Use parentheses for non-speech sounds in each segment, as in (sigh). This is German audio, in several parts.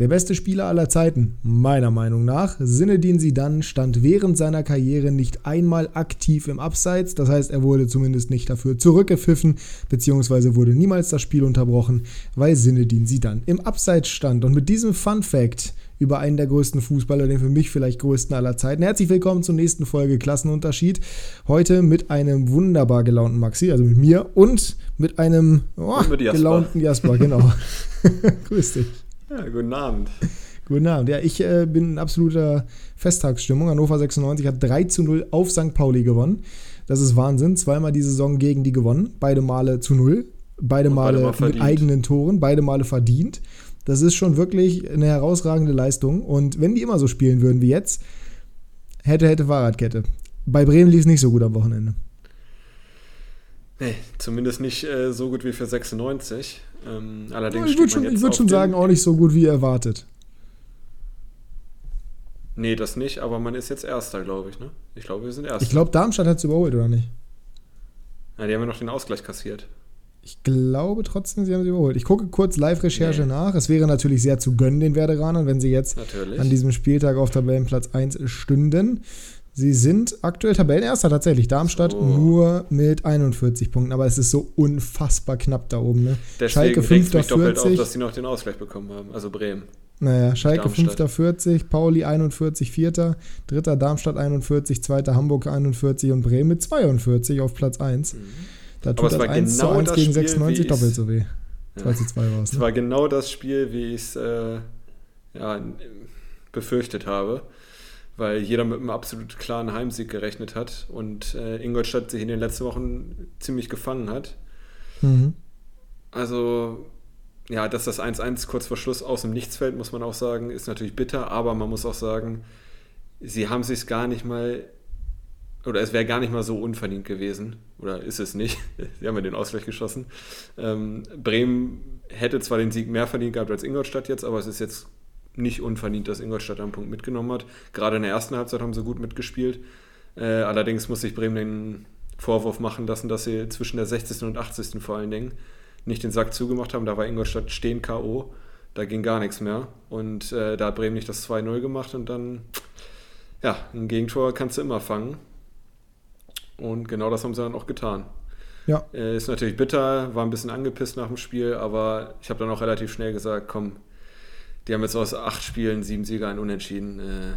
Der beste Spieler aller Zeiten, meiner Meinung nach, Sinedin Sidan stand während seiner Karriere nicht einmal aktiv im Abseits, das heißt, er wurde zumindest nicht dafür zurückgepfiffen, beziehungsweise wurde niemals das Spiel unterbrochen, weil Sinedin Sidan im Abseits stand. Und mit diesem Fun Fact über einen der größten Fußballer, den für mich vielleicht größten aller Zeiten. Herzlich willkommen zur nächsten Folge Klassenunterschied. Heute mit einem wunderbar gelaunten Maxi, also mit mir und mit einem oh, mit Jasper. gelaunten Jasper, genau. (laughs) Grüß dich. Ja, guten Abend. (laughs) Guten Abend. Ja, ich äh, bin in absoluter Festtagsstimmung. Hannover 96 hat 3 zu 0 auf St. Pauli gewonnen. Das ist Wahnsinn. Zweimal die Saison gegen die gewonnen. Beide Male zu 0. Beide Male beide mit eigenen Toren. Beide Male verdient. Das ist schon wirklich eine herausragende Leistung. Und wenn die immer so spielen würden wie jetzt, hätte, hätte Fahrradkette. Bei Bremen lief es nicht so gut am Wochenende. Nee, zumindest nicht äh, so gut wie für 96. Ähm, allerdings ich würde schon, ich würd schon sagen, auch nicht so gut wie erwartet. Nee, das nicht, aber man ist jetzt Erster, glaube ich. Ne? Ich glaube, wir sind Erster. Ich glaube, Darmstadt hat es überholt, oder nicht? Ja, die haben ja noch den Ausgleich kassiert. Ich glaube trotzdem, sie haben sie überholt. Ich gucke kurz Live-Recherche nee. nach. Es wäre natürlich sehr zu gönnen den Werderanern, wenn sie jetzt natürlich. an diesem Spieltag auf Tabellenplatz 1 stünden. Sie sind aktuell Tabellenerster tatsächlich. Darmstadt so. nur mit 41 Punkten, aber es ist so unfassbar knapp da oben. Ne? Schalke 5. 40. Auf, dass sie noch den Ausgleich bekommen haben, also Bremen. Naja, Schalke 5. 40, Pauli 41, 4. Dritter Darmstadt 41, 2. Hamburg 41 und Bremen mit 42 auf Platz 1. Mhm. Da tut das 1 genau zu 1 gegen Spiel, 96 doppelt so weh. 2 zu 2 war es. Es ne? war genau das Spiel, wie ich es äh, ja, befürchtet habe weil jeder mit einem absolut klaren Heimsieg gerechnet hat und äh, Ingolstadt sich in den letzten Wochen ziemlich gefangen hat. Mhm. Also, ja, dass das 1-1 kurz vor Schluss aus dem Nichts fällt, muss man auch sagen, ist natürlich bitter, aber man muss auch sagen, sie haben sich gar nicht mal, oder es wäre gar nicht mal so unverdient gewesen, oder ist es nicht, (laughs) sie haben ja den Ausgleich geschossen. Ähm, Bremen hätte zwar den Sieg mehr verdient gehabt als Ingolstadt jetzt, aber es ist jetzt nicht unverdient, dass Ingolstadt einen Punkt mitgenommen hat. Gerade in der ersten Halbzeit haben sie gut mitgespielt. Äh, allerdings muss sich Bremen den Vorwurf machen lassen, dass sie zwischen der 60. und 80. vor allen Dingen nicht den Sack zugemacht haben. Da war Ingolstadt stehen K.O. Da ging gar nichts mehr. Und äh, da hat Bremen nicht das 2-0 gemacht und dann, ja, ein Gegentor kannst du immer fangen. Und genau das haben sie dann auch getan. Ja. Äh, ist natürlich bitter, war ein bisschen angepisst nach dem Spiel, aber ich habe dann auch relativ schnell gesagt, komm, die haben jetzt aus acht Spielen sieben Sieger, ein Unentschieden. Äh,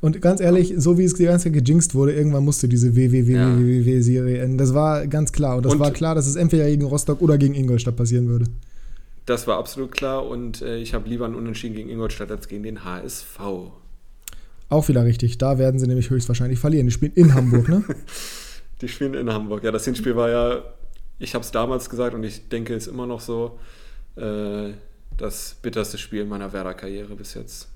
und ganz ehrlich, so wie es die ganze Zeit gejinxt wurde, irgendwann musste diese WWW-Serie enden. Das war ganz klar. Und das und war klar, dass es entweder gegen Rostock oder gegen Ingolstadt passieren würde. Das war absolut klar und äh, ich habe lieber einen Unentschieden gegen Ingolstadt als gegen den HSV. Auch wieder richtig. Da werden sie nämlich höchstwahrscheinlich verlieren. Die spielen in Hamburg, ne? die spielen in Hamburg. Ja, das Hinspiel war ja, ich habe es damals gesagt und ich denke es immer noch so, äh, das bitterste Spiel meiner Werder-Karriere bis jetzt.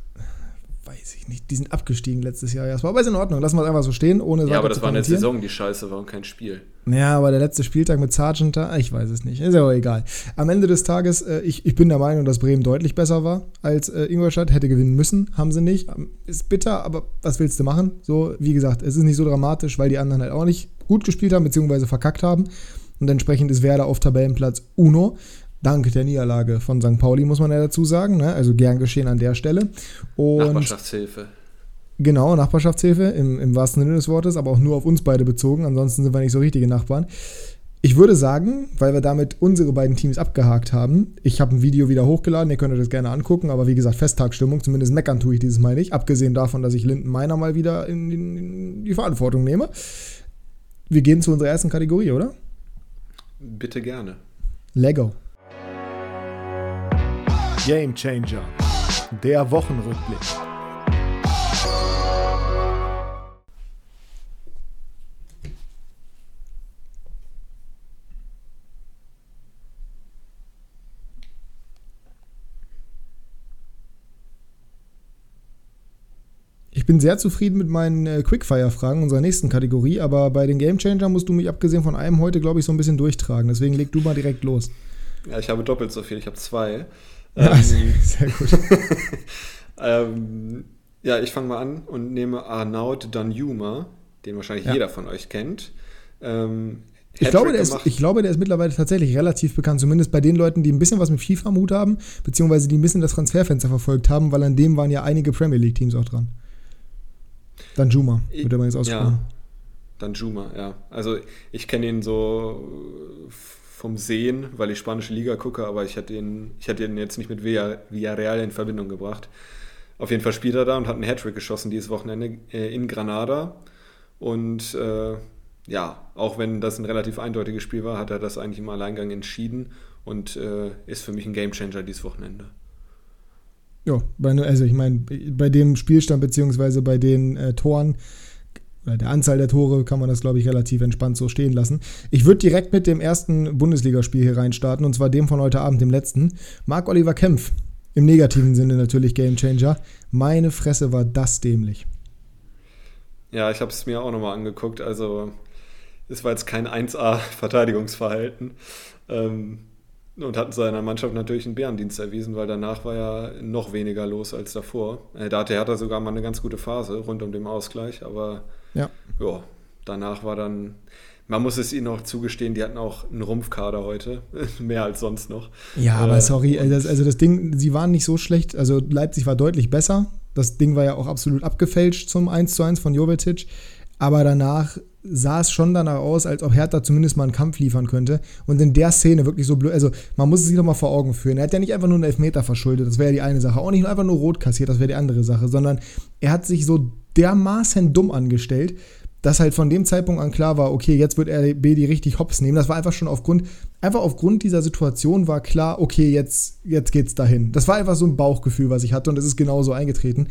Weiß ich nicht. Die sind abgestiegen letztes Jahr. Ja, das war aber in Ordnung. Lassen wir es einfach so stehen, ohne Ja, aber das war eine Saison, die scheiße war und kein Spiel. Ja, aber der letzte Spieltag mit Sargent, ich weiß es nicht. Ist ja aber egal. Am Ende des Tages, äh, ich, ich bin der Meinung, dass Bremen deutlich besser war als äh, Ingolstadt. Hätte gewinnen müssen, haben sie nicht. Ähm, ist bitter, aber was willst du machen? So, wie gesagt, es ist nicht so dramatisch, weil die anderen halt auch nicht gut gespielt haben, beziehungsweise verkackt haben. Und entsprechend ist Werder auf Tabellenplatz Uno dank der Niederlage von St. Pauli, muss man ja dazu sagen. Ne? Also gern geschehen an der Stelle. Und Nachbarschaftshilfe. Genau, Nachbarschaftshilfe im, im wahrsten Sinne des Wortes, aber auch nur auf uns beide bezogen. Ansonsten sind wir nicht so richtige Nachbarn. Ich würde sagen, weil wir damit unsere beiden Teams abgehakt haben, ich habe ein Video wieder hochgeladen, ihr könnt euch das gerne angucken, aber wie gesagt, Festtagsstimmung, zumindest meckern tue ich dieses Mal nicht, abgesehen davon, dass ich Linden Meiner mal wieder in, in, in die Verantwortung nehme. Wir gehen zu unserer ersten Kategorie, oder? Bitte gerne. Lego. Game Changer, der Wochenrückblick. Ich bin sehr zufrieden mit meinen äh, Quickfire-Fragen unserer nächsten Kategorie, aber bei den Game Changer musst du mich abgesehen von einem heute, glaube ich, so ein bisschen durchtragen. Deswegen leg du mal direkt los. Ja, ich habe doppelt so viel, ich habe zwei. Ja, ähm, sehr gut. (laughs) ähm, ja, ich fange mal an und nehme Arnaud Danjuma, den wahrscheinlich ja. jeder von euch kennt. Ähm, ich glaube, der ist, ich glaube, der ist mittlerweile tatsächlich relativ bekannt, zumindest bei den Leuten, die ein bisschen was mit FIFA am Hut haben, beziehungsweise die ein bisschen das Transferfenster verfolgt haben, weil an dem waren ja einige Premier League-Teams auch dran. Dann Juma, wird übrigens ausgesprochen. Ja, dann Juma, ja. Also ich kenne ihn so vom Sehen, weil ich spanische Liga gucke, aber ich hätte ihn, ich hätte ihn jetzt nicht mit Villarreal in Verbindung gebracht. Auf jeden Fall spielt er da und hat einen Hattrick geschossen dieses Wochenende äh, in Granada. Und äh, ja, auch wenn das ein relativ eindeutiges Spiel war, hat er das eigentlich im Alleingang entschieden und äh, ist für mich ein Gamechanger dieses Wochenende. Ja, also ich meine, bei dem Spielstand beziehungsweise bei den äh, Toren oder der Anzahl der Tore kann man das, glaube ich, relativ entspannt so stehen lassen. Ich würde direkt mit dem ersten Bundesligaspiel hier reinstarten und zwar dem von heute Abend, dem letzten. Marc-Oliver Kempf, im negativen Sinne natürlich Gamechanger. Meine Fresse war das dämlich. Ja, ich habe es mir auch nochmal angeguckt. Also, es war jetzt kein 1A-Verteidigungsverhalten. (laughs) Ähm, und hat seiner Mannschaft natürlich einen Bärendienst erwiesen, weil danach war ja noch weniger los als davor. Äh, da hatte Hertha sogar mal eine ganz gute Phase rund um den Ausgleich, aber ja. ja, danach war dann, man muss es ihnen auch zugestehen, die hatten auch einen Rumpfkader heute, (laughs) mehr als sonst noch. Ja, aber äh, sorry, das, also das Ding, sie waren nicht so schlecht, also Leipzig war deutlich besser. Das Ding war ja auch absolut abgefälscht zum 1:1 von Jovetic. Aber danach sah es schon danach aus, als ob Hertha zumindest mal einen Kampf liefern könnte. Und in der Szene wirklich so blöd, also man muss es sich doch mal vor Augen führen. Er hat ja nicht einfach nur einen Elfmeter verschuldet, das wäre ja die eine Sache. Auch nicht einfach nur rot kassiert, das wäre die andere Sache. Sondern er hat sich so dermaßen dumm angestellt, dass halt von dem Zeitpunkt an klar war, okay, jetzt wird RB die richtig hops nehmen. Das war einfach schon aufgrund, einfach aufgrund dieser Situation war klar, okay, jetzt, jetzt geht's dahin. Das war einfach so ein Bauchgefühl, was ich hatte und es ist genauso eingetreten.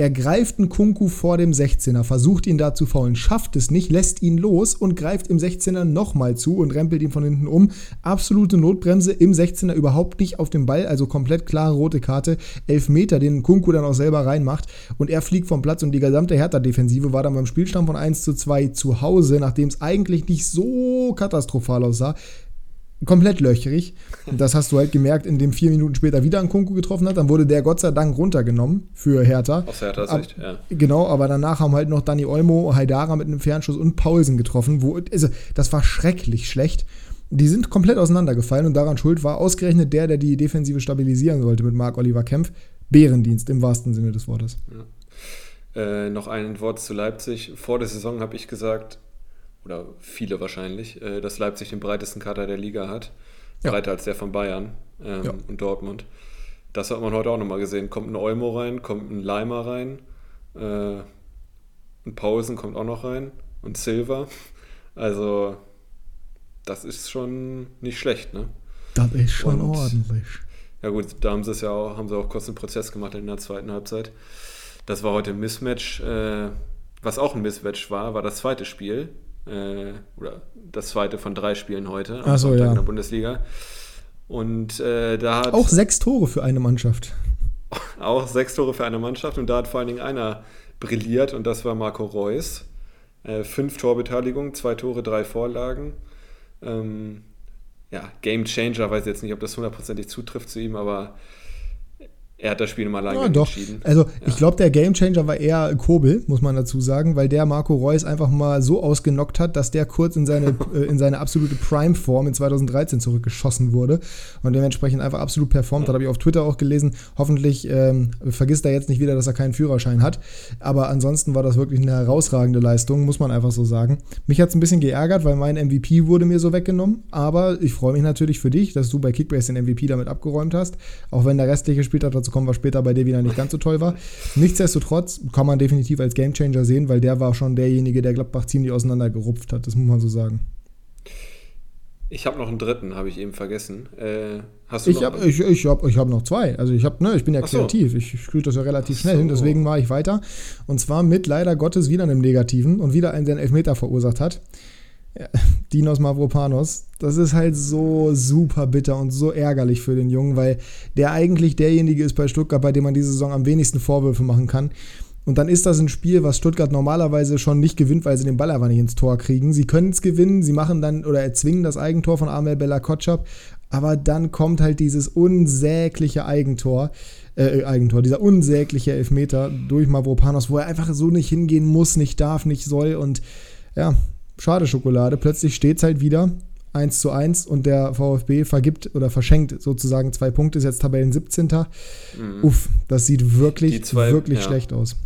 Er greift einen Kunku vor dem 16er, versucht ihn da zu faulen, schafft es nicht, lässt ihn los und greift im 16er nochmal zu und rempelt ihn von hinten um. Absolute Notbremse im 16er überhaupt nicht auf dem Ball, also komplett klare rote Karte. Elf Meter, den Kunku dann auch selber reinmacht und er fliegt vom Platz und die gesamte Hertha-Defensive war dann beim Spielstand von 1 zu 2 zu Hause, nachdem es eigentlich nicht so katastrophal aussah, komplett löcherig. Und das hast du halt gemerkt, indem vier Minuten später wieder ein Kunku getroffen hat. Dann wurde der Gott sei Dank runtergenommen für Hertha. Aus Hertha Sicht, ja. Genau, aber danach haben halt noch Dani Olmo, Haidara mit einem Fernschuss und Paulsen getroffen. Wo, also, das war schrecklich schlecht. Die sind komplett auseinandergefallen und daran schuld war ausgerechnet der, der die Defensive stabilisieren sollte mit Marc-Oliver Kempf. Bärendienst im wahrsten Sinne des Wortes. Ja. Äh, noch ein Wort zu Leipzig. Vor der Saison habe ich gesagt, oder viele wahrscheinlich, äh, dass Leipzig den breitesten Kader der Liga hat. Ja. Breiter als der von Bayern ähm, ja. und Dortmund. Das hat man heute auch nochmal gesehen. Kommt ein Olmo rein, kommt ein Leimer rein, äh, ein Paulsen kommt auch noch rein und Silva. Also, das ist schon nicht schlecht, ne? Das ist schon und, ordentlich. Ja gut, da haben sie es ja auch, haben sie auch kurz einen Prozess gemacht in der zweiten Halbzeit. Das war heute ein Mismatch. Äh, was auch ein Mismatch war, war das zweite Spiel äh, oder das zweite von drei Spielen heute Ach so, ja. in der Bundesliga. Und äh, da hat. Auch sechs Tore für eine Mannschaft. (laughs) Auch sechs Tore für eine Mannschaft und da hat vor allen Dingen einer brilliert und das war Marco Reus. Äh, fünf Torbeteiligungen, zwei Tore, drei Vorlagen. Ähm, ja, Game Changer, weiß jetzt nicht, ob das hundertprozentig zutrifft zu ihm, aber er hat das Spiel mal lange ja, doch. entschieden. Also, ja. ich glaube, der Gamechanger war eher Kobel, muss man dazu sagen, weil der Marco Reus einfach mal so ausgenockt hat, dass der kurz in seine, (laughs) äh, in seine absolute Prime-Form in 2013 zurückgeschossen wurde und dementsprechend einfach absolut performt hat. Habe ich auf Twitter auch gelesen. Hoffentlich ähm, vergisst er jetzt nicht wieder, dass er keinen Führerschein hat. Aber ansonsten war das wirklich eine herausragende Leistung, muss man einfach so sagen. Mich hat es ein bisschen geärgert, weil mein MVP wurde mir so weggenommen. Aber ich freue mich natürlich für dich, dass du bei Kickbase den MVP damit abgeräumt hast. Auch wenn der restliche Spieltag dazu dazu kommen wir später, bei der wieder nicht ganz so toll war. Nichtsdestotrotz kann man definitiv als Gamechanger sehen, weil der war schon derjenige, der Gladbach ziemlich auseinandergerupft hat, das muss man so sagen. Ich habe noch einen dritten, habe ich eben vergessen. Äh, hast du ich habe ich, ich hab, ich hab noch zwei. Also ich, hab, ne, ich bin ja kreativ. So. Ich, ich kriege das ja relativ Ach schnell so. hin, deswegen mache ich weiter. Und zwar mit leider Gottes wieder einem Negativen und wieder einen, der einen Elfmeter verursacht hat. Ja, Dinos Mavropanos, das ist halt so super bitter und so ärgerlich für den Jungen, weil der eigentlich derjenige ist bei Stuttgart, bei dem man diese Saison am wenigsten Vorwürfe machen kann. Und dann ist das ein Spiel, was Stuttgart normalerweise schon nicht gewinnt, weil sie den Ball einfach nicht ins Tor kriegen. Sie können es gewinnen, sie machen dann oder erzwingen das Eigentor von Amel Bella Kotschap, aber dann kommt halt dieses unsägliche Eigentor, äh, Eigentor, dieser unsägliche Elfmeter durch Mavropanos, wo er einfach so nicht hingehen muss, nicht darf, nicht soll und ja, schade Schokolade. Plötzlich steht es halt wieder 1 zu 1 und der VfB vergibt oder verschenkt sozusagen zwei Punkte, ist jetzt Tabellen 17. Mhm. Uff, das sieht wirklich, zwei, wirklich ja. schlecht aus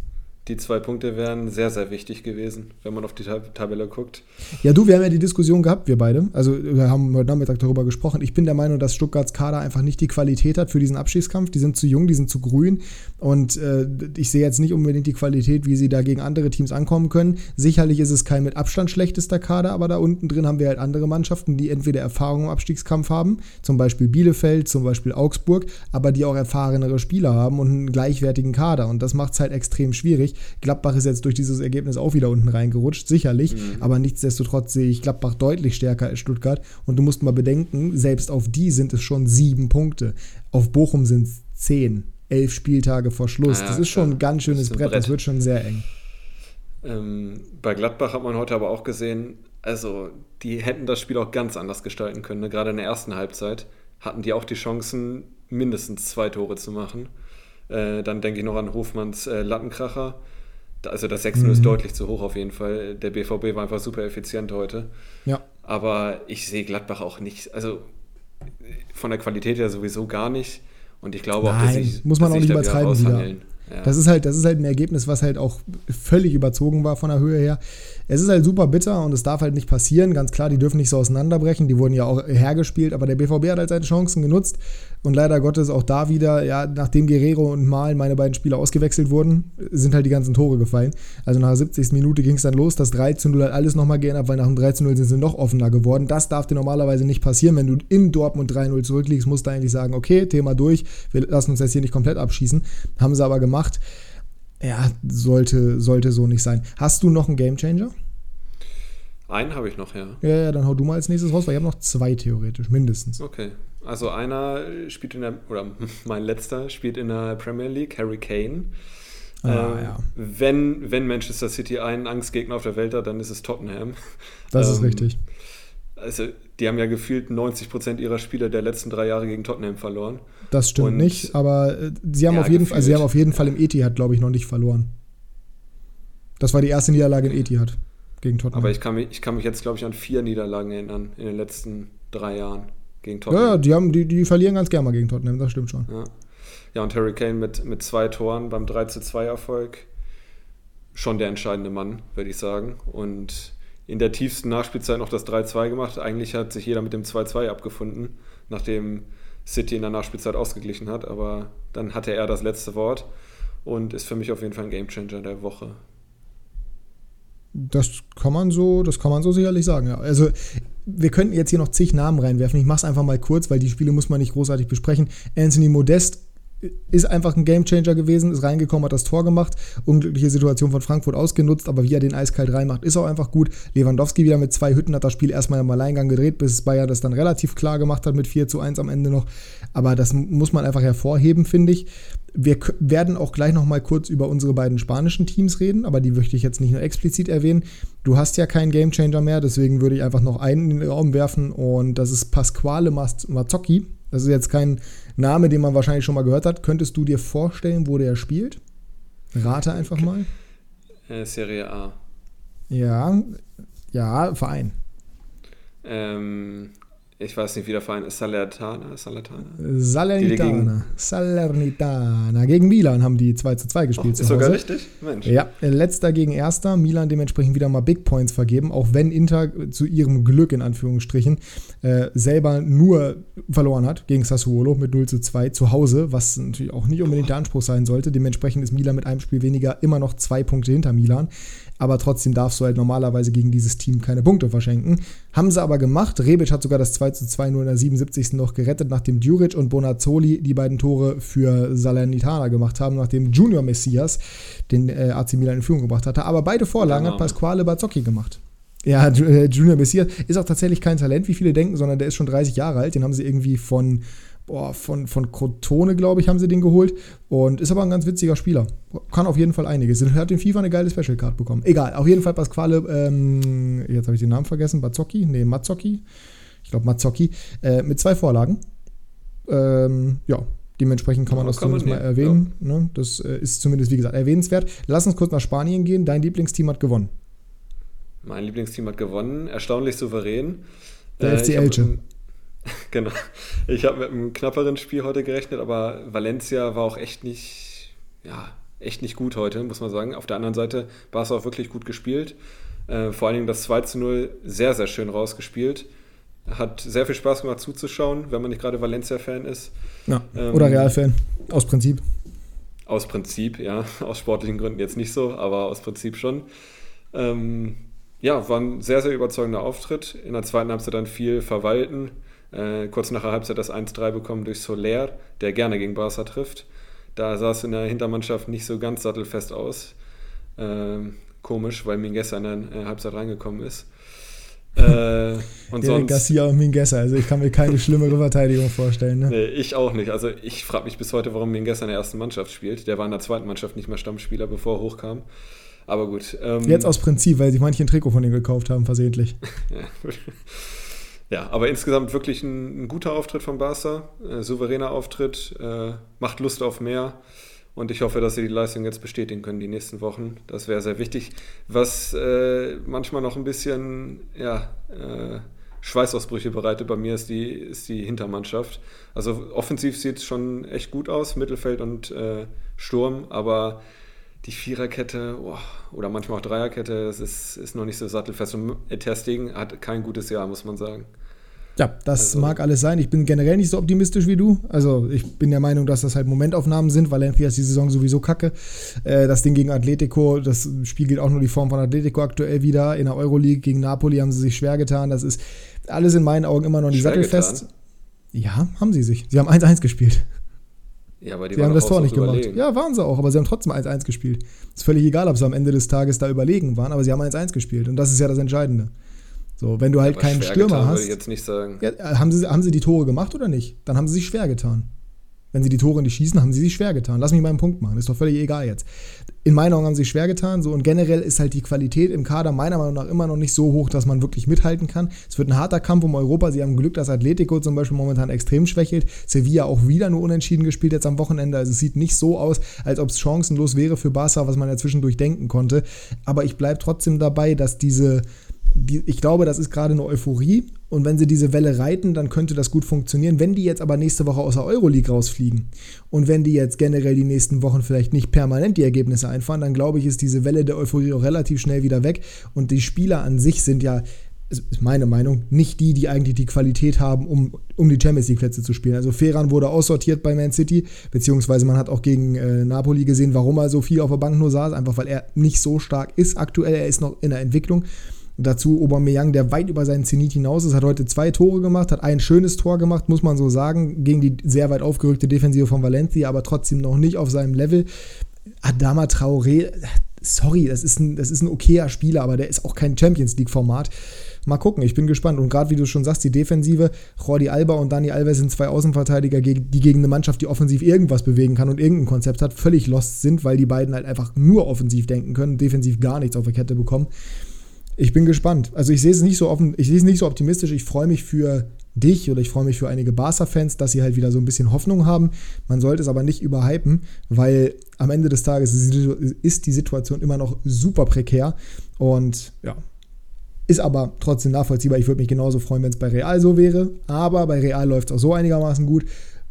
die zwei Punkte wären sehr, sehr wichtig gewesen, wenn man auf die Tab Tabelle guckt. Ja, du, wir haben ja die Diskussion gehabt, wir beide. Also wir haben heute Nachmittag darüber gesprochen. Ich bin der Meinung, dass Stuttgarts Kader einfach nicht die Qualität hat für diesen Abschiedskampf. Die sind zu jung, die sind zu grün. Und äh, ich sehe jetzt nicht unbedingt die Qualität, wie sie da gegen andere Teams ankommen können. Sicherlich ist es kein mit Abstand schlechtester Kader, aber da unten drin haben wir halt andere Mannschaften, die entweder Erfahrung im Abstiegskampf haben, zum Beispiel Bielefeld, zum Beispiel Augsburg, aber die auch erfahrenere Spieler haben und einen gleichwertigen Kader. Und das macht es halt extrem schwierig. Gladbach ist jetzt durch dieses Ergebnis auch wieder unten reingerutscht, sicherlich, mhm. aber nichtsdestotrotz sehe ich Gladbach deutlich stärker als Stuttgart und du musst mal bedenken, selbst auf die sind es schon sieben Punkte. Auf Bochum sind es zehn, elf Spieltage vor Schluss. Ja, das ist schon ein ganz schönes Brett. Brett, das wird schon sehr eng. Ähm, bei Gladbach hat man heute aber auch gesehen, also die hätten das Spiel auch ganz anders gestalten können. Ne? Gerade in der ersten Halbzeit hatten die auch die Chancen, mindestens zwei Tore zu machen. Äh, dann denke ich noch an Hofmanns äh, Lattenkracher. Also das 6-0 mhm. ist deutlich zu hoch auf jeden Fall. Der BVB war einfach super effizient heute. Ja. Aber ich sehe Gladbach auch nicht, also von der Qualität her sowieso gar nicht. Und ich glaube Nein, auch, dass ich muss man auch nicht übertreiben wieder. Ja. Das, ist halt, das ist halt ein Ergebnis, was halt auch völlig überzogen war von der Höhe her. Es ist halt super bitter und es darf halt nicht passieren. Ganz klar, die dürfen nicht so auseinanderbrechen. Die wurden ja auch hergespielt, aber der BVB hat halt seine Chancen genutzt. Und leider Gottes auch da wieder, ja, nachdem Guerrero und Mal meine beiden Spieler ausgewechselt wurden, sind halt die ganzen Tore gefallen. Also nach der 70. Minute ging es dann los. Das 3 zu 0 hat alles nochmal geändert, weil nach dem 3 zu 0 sind sie noch offener geworden. Das darf dir normalerweise nicht passieren. Wenn du in Dortmund 3-0 zurückliegst, musst du eigentlich sagen, okay, Thema durch. Wir lassen uns jetzt hier nicht komplett abschießen. Haben sie aber gemacht. Ja, sollte, sollte so nicht sein. Hast du noch einen Gamechanger? Einen habe ich noch, ja. Ja, ja, dann hau du mal als nächstes raus, weil ich habe noch zwei theoretisch, mindestens. Okay. Also einer spielt in der, oder (laughs) mein letzter spielt in der Premier League, Harry Kane. Ah, ähm, ja. wenn, wenn Manchester City einen Angstgegner auf der Welt hat, dann ist es Tottenham. Das ähm, ist richtig. Also, die haben ja gefühlt 90 Prozent ihrer Spieler der letzten drei Jahre gegen Tottenham verloren. Das stimmt Und, nicht, aber äh, sie haben, ja, auf jeden Fall, also sie haben auf jeden Fall im Etihad, glaube ich, noch nicht verloren. Das war die erste Niederlage in Etihad gegen Tottenham. Aber ich kann mich, ich kann mich jetzt, glaube ich, an vier Niederlagen erinnern in den letzten drei Jahren gegen Tottenham. Ja, die, haben, die, die verlieren ganz gerne mal gegen Tottenham, das stimmt schon. Ja, ja und Harry Kane mit, mit zwei Toren beim 3 2 Erfolg. Schon der entscheidende Mann, würde ich sagen. Und in der tiefsten Nachspielzeit noch das 3-2 gemacht. Eigentlich hat sich jeder mit dem 2-2 abgefunden, nachdem City in der Nachspielzeit ausgeglichen hat. Aber dann hatte er das letzte Wort und ist für mich auf jeden Fall ein Gamechanger der Woche. Das kann man so, das kann man so sicherlich sagen, ja. Also wir könnten jetzt hier noch zig Namen reinwerfen. Ich mache es einfach mal kurz, weil die Spiele muss man nicht großartig besprechen. Anthony Modest ist einfach ein Gamechanger gewesen, ist reingekommen, hat das Tor gemacht, unglückliche Situation von Frankfurt ausgenutzt, aber wie er den eiskalt reinmacht, ist auch einfach gut. Lewandowski wieder mit zwei Hütten hat das Spiel erstmal im Alleingang gedreht, bis Bayern das dann relativ klar gemacht hat mit 4 zu 1 am Ende noch. Aber das muss man einfach hervorheben, finde ich. Wir werden auch gleich noch mal kurz über unsere beiden spanischen Teams reden, aber die möchte ich jetzt nicht nur explizit erwähnen. Du hast ja keinen Gamechanger mehr, deswegen würde ich einfach noch einen in den Raum werfen und das ist Pasquale Mazzocchi. Das ist jetzt kein Name, den man wahrscheinlich schon mal gehört hat. Könntest du dir vorstellen, wo der spielt? Rate einfach mal. Äh, Serie A. Ja, ja, Verein. Ähm, ich weiß nicht, wie der Verein ist. Salernitana? Salernitana? Salernitana. Salernitana. Gegen Milan haben die 2 zu 2 gespielt. Oh, ist sogar richtig? Mensch. Ja, letzter gegen erster. Milan dementsprechend wieder mal Big Points vergeben, auch wenn Inter zu ihrem Glück in Anführungsstrichen äh, selber nur verloren hat gegen Sassuolo mit 0 zu 2 zu Hause, was natürlich auch nicht unbedingt der Anspruch sein sollte. Dementsprechend ist Milan mit einem Spiel weniger immer noch zwei Punkte hinter Milan aber trotzdem darfst du halt normalerweise gegen dieses Team keine Punkte verschenken. Haben sie aber gemacht. Rebic hat sogar das 2 zu 2 nur in der 77. noch gerettet, nachdem Djuric und Bonazzoli die beiden Tore für Salernitana gemacht haben, nachdem Junior Messias den äh, AC Milan in Führung gebracht hatte. Aber beide Vorlagen genau. hat Pasquale Bazzocchi gemacht. Ja, äh, Junior Messias ist auch tatsächlich kein Talent, wie viele denken, sondern der ist schon 30 Jahre alt. Den haben sie irgendwie von boah, von, von Crotone, glaube ich, haben sie den geholt. Und ist aber ein ganz witziger Spieler. Kann auf jeden Fall einiges. Er hat in FIFA eine geile Special Card bekommen. Egal, auf jeden Fall Pasquale, ähm, jetzt habe ich den Namen vergessen, Bazzocchi, nee, Mazzocchi. Ich glaube Mazzocchi, äh, mit zwei Vorlagen. Ähm, ja, dementsprechend kann man ja, das kann zumindest man mal erwähnen. Ja. Ne? Das äh, ist zumindest, wie gesagt, erwähnenswert. Lass uns kurz nach Spanien gehen. Dein Lieblingsteam hat gewonnen. Mein Lieblingsteam hat gewonnen, erstaunlich souverän. Der äh, FC Elche. (laughs) Genau. Ich habe mit einem knapperen Spiel heute gerechnet, aber Valencia war auch echt nicht, ja, echt nicht gut heute, muss man sagen. Auf der anderen Seite war es auch wirklich gut gespielt. Äh, vor allen Dingen das 2 zu 0 sehr, sehr schön rausgespielt. Hat sehr viel Spaß gemacht zuzuschauen, wenn man nicht gerade Valencia-Fan ist. Ja, ähm, oder Real-Fan, aus Prinzip. Aus Prinzip, ja. (laughs) Aus sportlichen Gründen jetzt nicht so, aber aus Prinzip schon. Ähm, ja, war ein sehr, sehr überzeugender Auftritt. In der zweiten Halbzeit dann viel verwalten. Äh, kurz nach der Halbzeit das 1-3 bekommen durch Soler, der gerne gegen Barca trifft. Da sah es in der Hintermannschaft nicht so ganz sattelfest aus. Äh, komisch, weil Mingueza in der Halbzeit reingekommen ist. Äh, und sonst, Garcia und Mingueza, also ich kann mir keine schlimmere Verteidigung vorstellen. Ne? Nee, ich auch nicht. Also ich frage mich bis heute, warum Mingueza in der ersten Mannschaft spielt. Der war in der zweiten Mannschaft nicht mehr Stammspieler, bevor er hochkam. Aber gut. Ähm, Jetzt aus Prinzip, weil sich manche ein Trikot von ihm gekauft haben, versehentlich. (laughs) ja, aber insgesamt wirklich ein, ein guter Auftritt von Barca. Äh, souveräner Auftritt, äh, macht Lust auf mehr. Und ich hoffe, dass sie die Leistung jetzt bestätigen können die nächsten Wochen. Das wäre sehr wichtig. Was äh, manchmal noch ein bisschen ja, äh, Schweißausbrüche bereitet bei mir, ist die, ist die Hintermannschaft. Also offensiv sieht es schon echt gut aus, Mittelfeld und äh, Sturm, aber die Viererkette oh, oder manchmal auch Dreierkette, das ist, ist noch nicht so sattelfest. Und Ter hat kein gutes Jahr, muss man sagen. Ja, das also, mag alles sein. Ich bin generell nicht so optimistisch wie du. Also ich bin der Meinung, dass das halt Momentaufnahmen sind. Valencia ist die Saison sowieso kacke. Äh, das Ding gegen Atletico, das spiegelt auch nur die Form von Atletico aktuell wieder. In der Euroleague gegen Napoli haben sie sich schwer getan. Das ist alles in meinen Augen immer noch nicht sattelfest. Getan? Ja, haben sie sich. Sie haben 1-1 gespielt. Ja, aber die sie haben das Tor nicht gemacht. Überlegen. Ja, waren sie auch, aber sie haben trotzdem 1-1 gespielt. Ist völlig egal, ob sie am Ende des Tages da überlegen waren, aber sie haben 1-1 gespielt. Und das ist ja das Entscheidende. So, wenn du halt keinen Stürmer getan, hast. Jetzt nicht sagen. Ja, haben, sie, haben sie die Tore gemacht oder nicht? Dann haben sie sich schwer getan. Wenn sie die Tore nicht schießen, haben sie sich schwer getan. Lass mich mal einen Punkt machen. Ist doch völlig egal jetzt. In meinen Augen haben sie sich schwer getan. So, und generell ist halt die Qualität im Kader meiner Meinung nach immer noch nicht so hoch, dass man wirklich mithalten kann. Es wird ein harter Kampf um Europa. Sie haben Glück, dass Atletico zum Beispiel momentan extrem schwächelt. Sevilla auch wieder nur unentschieden gespielt jetzt am Wochenende. Also es sieht nicht so aus, als ob es chancenlos wäre für Barca, was man ja zwischendurch denken konnte. Aber ich bleibe trotzdem dabei, dass diese die, ich glaube, das ist gerade eine Euphorie. Und wenn sie diese Welle reiten, dann könnte das gut funktionieren. Wenn die jetzt aber nächste Woche aus der Euroleague rausfliegen und wenn die jetzt generell die nächsten Wochen vielleicht nicht permanent die Ergebnisse einfahren, dann glaube ich, ist diese Welle der Euphorie auch relativ schnell wieder weg. Und die Spieler an sich sind ja, ist meine Meinung, nicht die, die eigentlich die Qualität haben, um, um die Champions League-Plätze zu spielen. Also Ferran wurde aussortiert bei Man City, beziehungsweise man hat auch gegen äh, Napoli gesehen, warum er so viel auf der Bank nur saß, einfach weil er nicht so stark ist aktuell. Er ist noch in der Entwicklung. Dazu Aubameyang, der weit über seinen Zenit hinaus ist, hat heute zwei Tore gemacht, hat ein schönes Tor gemacht, muss man so sagen, gegen die sehr weit aufgerückte Defensive von Valencia, aber trotzdem noch nicht auf seinem Level. Adama Traoré, sorry, das ist ein, das ist ein okayer Spieler, aber der ist auch kein Champions League-Format. Mal gucken, ich bin gespannt. Und gerade wie du schon sagst, die Defensive, Jordi Alba und Dani Alves sind zwei Außenverteidiger, die gegen eine Mannschaft, die offensiv irgendwas bewegen kann und irgendein Konzept hat, völlig lost sind, weil die beiden halt einfach nur offensiv denken können, defensiv gar nichts auf der Kette bekommen. Ich bin gespannt. Also ich sehe es nicht so offen, ich sehe es nicht so optimistisch. Ich freue mich für dich oder ich freue mich für einige Barca-Fans, dass sie halt wieder so ein bisschen Hoffnung haben. Man sollte es aber nicht überhypen, weil am Ende des Tages ist die Situation immer noch super prekär und ja, ist aber trotzdem nachvollziehbar. Ich würde mich genauso freuen, wenn es bei Real so wäre. Aber bei Real läuft es auch so einigermaßen gut.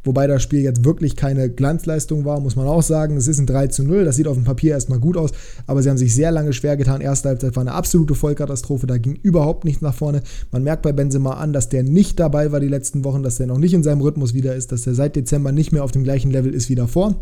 Wobei das Spiel jetzt wirklich keine Glanzleistung war, muss man auch sagen. Es ist ein 3 zu 0, das sieht auf dem Papier erstmal gut aus, aber sie haben sich sehr lange schwer getan. Erste Halbzeit war eine absolute Vollkatastrophe, da ging überhaupt nichts nach vorne. Man merkt bei Benzema an, dass der nicht dabei war die letzten Wochen, dass der noch nicht in seinem Rhythmus wieder ist, dass der seit Dezember nicht mehr auf dem gleichen Level ist wie davor.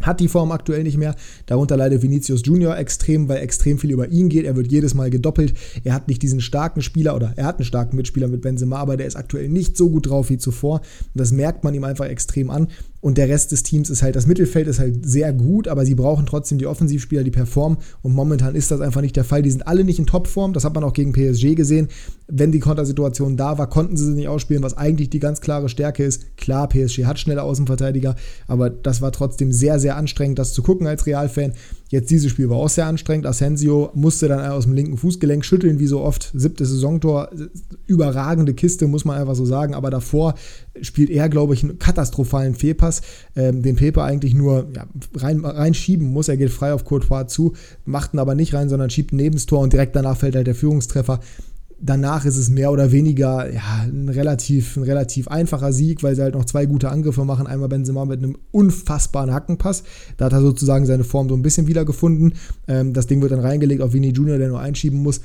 Hat die Form aktuell nicht mehr. Darunter leidet Vinicius Junior extrem, weil extrem viel über ihn geht. Er wird jedes Mal gedoppelt. Er hat nicht diesen starken Spieler oder er hat einen starken Mitspieler mit Benzema, aber der ist aktuell nicht so gut drauf wie zuvor. Und das merkt man ihm einfach extrem an. Und der Rest des Teams ist halt, das Mittelfeld ist halt sehr gut, aber sie brauchen trotzdem die Offensivspieler, die performen. Und momentan ist das einfach nicht der Fall. Die sind alle nicht in Topform. Das hat man auch gegen PSG gesehen. Wenn die Kontersituation da war, konnten sie sie nicht ausspielen, was eigentlich die ganz klare Stärke ist. Klar, PSG hat schnelle Außenverteidiger, aber das war trotzdem sehr, sehr anstrengend, das zu gucken als Realfan. Jetzt dieses Spiel war auch sehr anstrengend. Asensio musste dann aus dem linken Fußgelenk schütteln, wie so oft. Siebte Saisontor, überragende Kiste, muss man einfach so sagen. Aber davor spielt er, glaube ich, einen katastrophalen Fehlpass, ähm, den Pepe eigentlich nur ja, rein, reinschieben muss. Er geht frei auf Courtois zu, macht ihn aber nicht rein, sondern schiebt neben das Tor und direkt danach fällt halt der Führungstreffer danach ist es mehr oder weniger ja, ein, relativ, ein relativ einfacher Sieg, weil sie halt noch zwei gute Angriffe machen. Einmal Benzema mit einem unfassbaren Hackenpass. Da hat er sozusagen seine Form so ein bisschen wiedergefunden. Ähm, das Ding wird dann reingelegt auf Vini Junior, der nur einschieben muss.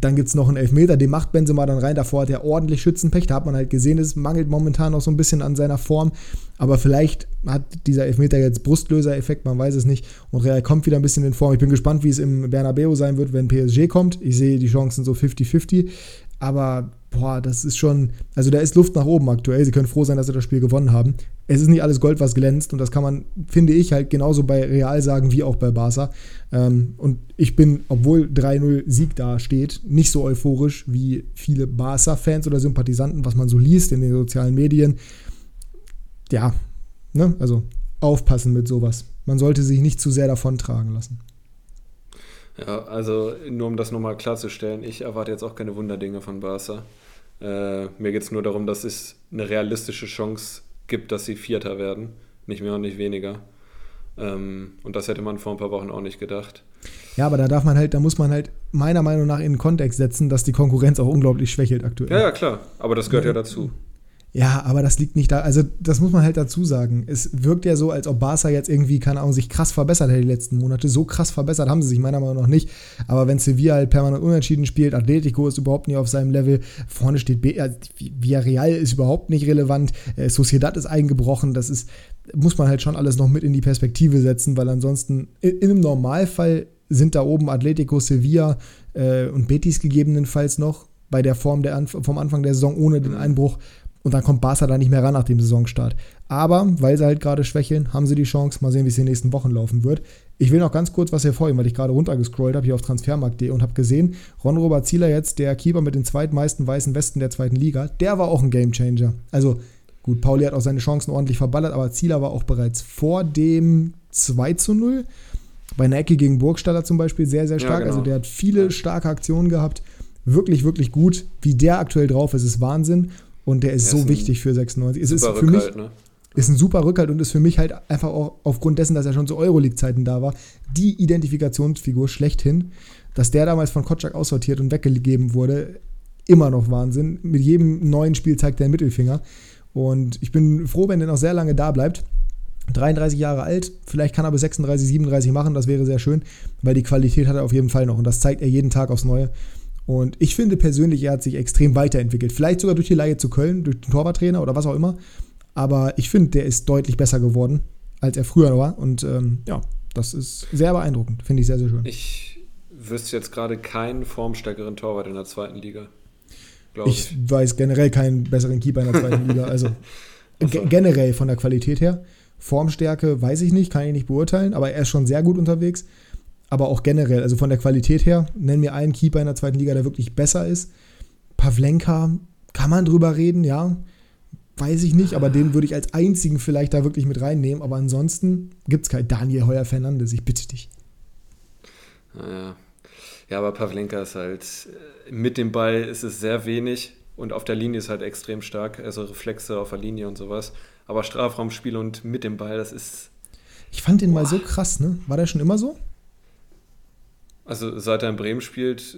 Dann gibt es noch einen Elfmeter, den macht Benzema dann rein. Davor hat er ordentlich Schützenpech. Da hat man halt gesehen, es mangelt momentan noch so ein bisschen an seiner Form. Aber vielleicht hat dieser Elfmeter jetzt Brustlöser-Effekt, man weiß es nicht. Und Real kommt wieder ein bisschen in Form. Ich bin gespannt, wie es im Bernabeu sein wird, wenn PSG kommt. Ich sehe die Chancen so 50-50. Aber boah, das ist schon, also da ist Luft nach oben aktuell. Sie können froh sein, dass sie das Spiel gewonnen haben. Es ist nicht alles Gold, was glänzt und das kann man, finde ich, halt genauso bei Real sagen wie auch bei Barca. Ähm, und ich bin, obwohl 3-0 Sieg da steht, nicht so euphorisch wie viele Barca-Fans oder Sympathisanten, was man so liest in den sozialen Medien. Ja, ne, also aufpassen mit sowas. Man sollte sich nicht zu sehr davontragen lassen. Ja, also nur um das nochmal klarzustellen, ich erwarte jetzt auch keine Wunderdinge von Barca. Äh, mir geht es nur darum, dass es eine realistische Chance gibt, dass sie Vierter werden. Nicht mehr und nicht weniger. Ähm, und das hätte man vor ein paar Wochen auch nicht gedacht. Ja, aber da darf man halt, da muss man halt meiner Meinung nach in den Kontext setzen, dass die Konkurrenz auch unglaublich schwächelt aktuell. Ja, ja, klar. Aber das gehört ja, ja dazu. Ja, aber das liegt nicht da. Also, das muss man halt dazu sagen. Es wirkt ja so, als ob Barca jetzt irgendwie, keine Ahnung, sich krass verbessert hätte die letzten Monate. So krass verbessert haben sie sich meiner Meinung nach nicht. Aber wenn Sevilla halt permanent unentschieden spielt, Atletico ist überhaupt nicht auf seinem Level, vorne steht B, äh, Villarreal ist überhaupt nicht relevant, äh, Sociedad ist eingebrochen. Das ist, muss man halt schon alles noch mit in die Perspektive setzen, weil ansonsten in, in einem Normalfall sind da oben Atletico, Sevilla äh, und Betis gegebenenfalls noch bei der Form der, vom Anfang der Saison ohne den Einbruch und dann kommt Barca da nicht mehr ran nach dem Saisonstart. Aber, weil sie halt gerade schwächeln, haben sie die Chance. Mal sehen, wie es in den nächsten Wochen laufen wird. Ich will noch ganz kurz was hervorheben, weil ich gerade runtergescrollt habe hier auf transfermarkt.de und habe gesehen, Ron Robert Zieler jetzt, der Keeper mit den zweitmeisten weißen Westen der zweiten Liga, der war auch ein Gamechanger. Also gut, Pauli hat auch seine Chancen ordentlich verballert, aber Zieler war auch bereits vor dem 2 zu 0 bei einer Ecke gegen Burgstaller zum Beispiel sehr, sehr stark. Ja, genau. Also der hat viele starke Aktionen gehabt. Wirklich, wirklich gut. Wie der aktuell drauf ist, ist Wahnsinn. Und der ist der so ist wichtig für 96. Es ist für mich ne? ist ein super Rückhalt und ist für mich halt einfach auch aufgrund dessen, dass er schon zu Euroleague-Zeiten da war, die Identifikationsfigur schlechthin. Dass der damals von Kotschak aussortiert und weggegeben wurde, immer noch Wahnsinn. Mit jedem neuen Spiel zeigt er den Mittelfinger. Und ich bin froh, wenn er noch sehr lange da bleibt. 33 Jahre alt, vielleicht kann er bis 36, 37 machen, das wäre sehr schön, weil die Qualität hat er auf jeden Fall noch und das zeigt er jeden Tag aufs Neue. Und ich finde persönlich, er hat sich extrem weiterentwickelt. Vielleicht sogar durch die Leihe zu Köln, durch den Torwarttrainer oder was auch immer. Aber ich finde, der ist deutlich besser geworden, als er früher war. Und ähm, ja, das ist sehr beeindruckend. Finde ich sehr, sehr schön. Ich wüsste jetzt gerade keinen formstärkeren Torwart in der zweiten Liga. Ich, ich, weiß generell keinen besseren Keeper in der zweiten Liga. (laughs) Also generell von der Qualität her. Formstärke weiß ich nicht, kann ich nicht beurteilen, aber er ist schon sehr gut unterwegs aber auch generell, also von der Qualität her, nenn mir einen Keeper in der zweiten Liga, der wirklich besser ist. Pavlenka, kann man drüber reden, ja. Weiß ich nicht, aber den würde ich als einzigen vielleicht da wirklich mit reinnehmen. Aber ansonsten gibt es keinen Daniel Heuer Fernandes, ich bitte dich. Ja. ja, aber Pavlenka ist halt, äh, mit dem Ball ist es sehr wenig und auf der Linie ist halt extrem stark, also Reflexe auf der Linie und sowas. Aber Strafraumspiel und mit dem Ball, das ist. Ich fand den boah. mal so krass, ne? War der schon immer so? Also seit er in Bremen spielt,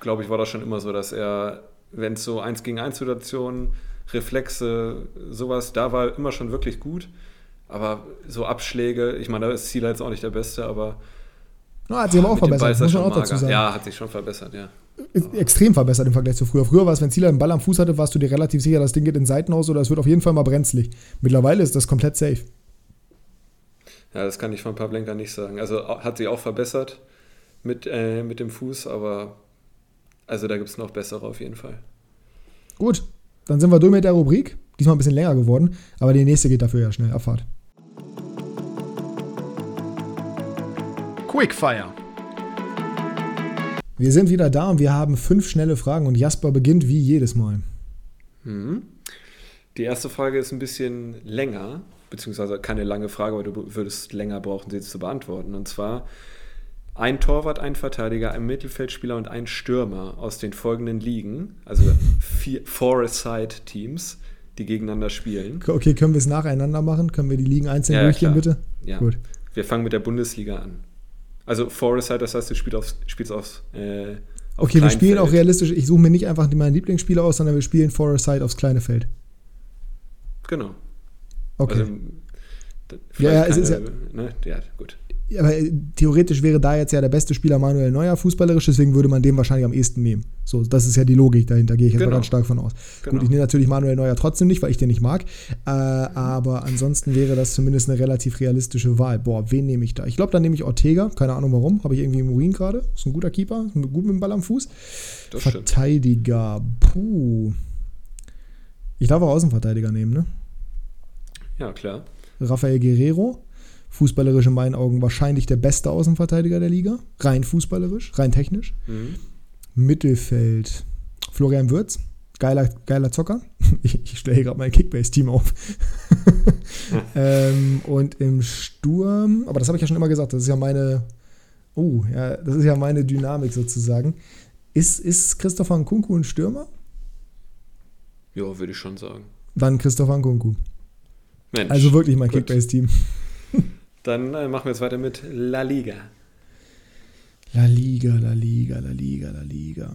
glaube ich, war das schon immer so, dass er, wenn es so eins gegen eins Situationen, Reflexe, sowas, da war er immer schon wirklich gut. Aber so Abschläge, ich meine, da ist Ziel jetzt auch nicht der Beste, aber. No, hat sich aber auch verbessert, muss man auch dazu sagen. Ja, hat sich schon verbessert, ja. Extrem verbessert im Vergleich zu früher. Früher war es, wenn Zieler einen Ball am Fuß hatte, warst du dir relativ sicher, das Ding geht in Seiten aus oder es wird auf jeden Fall mal brenzlig. Mittlerweile ist das komplett safe. Ja, das kann ich von Pavlenka nicht sagen. Also hat sich auch verbessert mit, äh, mit dem Fuß, aber also da gibt es noch bessere auf jeden Fall. Gut, dann sind wir durch mit der Rubrik. Diesmal ein bisschen länger geworden, aber die nächste geht dafür ja schnell. Abfahrt. Quickfire. Wir sind wieder da und wir haben fünf schnelle Fragen und Jasper beginnt wie jedes Mal. Mhm. Die erste Frage ist ein bisschen länger, beziehungsweise keine lange Frage, aber du würdest länger brauchen, sie zu beantworten. Und zwar ein Torwart, ein Verteidiger, ein Mittelfeldspieler und ein Stürmer aus den folgenden Ligen, also vier Four-Side-Teams, die gegeneinander spielen. Okay, können wir es nacheinander machen? Können wir die Ligen einzeln ja, durchgehen, klar. bitte? Ja. Gut. Wir fangen mit der Bundesliga an. Also Four-Side, das heißt, du spielst aufs, spielst aufs äh, auf Okay, wir spielen Feld. auch realistisch. Ich suche mir nicht einfach meinen Lieblingsspieler aus, sondern wir spielen Four-Side aufs kleine Feld. Genau. Okay. Also, ja, ja, es ist ja, ne? ja, gut aber äh, theoretisch wäre da jetzt ja der beste Spieler Manuel Neuer fußballerisch, deswegen würde man den wahrscheinlich am ehesten nehmen. So, das ist ja die Logik dahinter, gehe ich jetzt genau. mal ganz stark von aus. Genau. Gut, ich nehme natürlich Manuel Neuer trotzdem nicht, weil ich den nicht mag. Äh, aber ansonsten wäre das zumindest eine relativ realistische Wahl. Boah, wen nehme ich da? Ich glaube, dann nehme ich Ortega, keine Ahnung warum, habe ich irgendwie im Urin gerade. Ist ein guter Keeper, gut mit dem Ball am Fuß. Das Verteidiger, puh. Ich darf auch Außenverteidiger nehmen, ne? Ja, klar. Rafael Guerrero fußballerisch in meinen Augen wahrscheinlich der beste Außenverteidiger der Liga. Rein fußballerisch, rein technisch. Mhm. Mittelfeld, Florian Würz, geiler, geiler Zocker. (laughs) Ich, ich stelle hier gerade mein Kickbase-Team auf. (laughs) ähm, und im Sturm, aber das habe ich ja schon immer gesagt, das ist ja meine, oh, ja, das ist ja meine Dynamik sozusagen. Ist, ist Christopher Nkunku ein Stürmer? Ja, würde ich schon sagen. Dann Christopher Nkunku. Mensch. Also wirklich mein Kickbase-Team. Dann äh, machen wir jetzt weiter mit La Liga. La Liga, La Liga, La Liga, La Liga.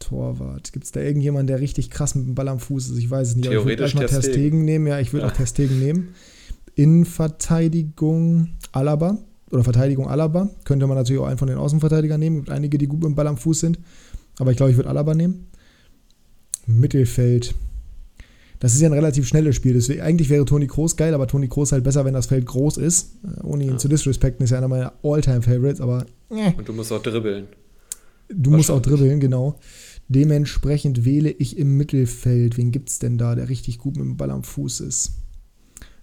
Torwart. Gibt es da irgendjemanden, der richtig krass mit dem Ball am Fuß ist? Ich weiß es nicht. Theoretisch ich würde mal Testegen nehmen. Ja, ich würde ja. auch Testegen nehmen. Innenverteidigung Alaba oder Verteidigung Alaba. Könnte man natürlich auch einen von den Außenverteidigern nehmen. Es gibt einige, die gut mit dem Ball am Fuß sind. Aber ich glaube, ich würde Alaba nehmen. Mittelfeld. Das ist ja ein relativ schnelles Spiel. Deswegen, eigentlich wäre Toni Kroos geil, aber Toni Kroos halt besser, wenn das Feld groß ist. Äh, ohne ihn ja. zu disrespekten, ist ja einer meiner All-Time-Favorites, aber. Äh. Und du musst auch dribbeln. Du musst auch dribbeln, genau. Dementsprechend wähle ich im Mittelfeld. Wen gibt es denn da, der richtig gut mit dem Ball am Fuß ist?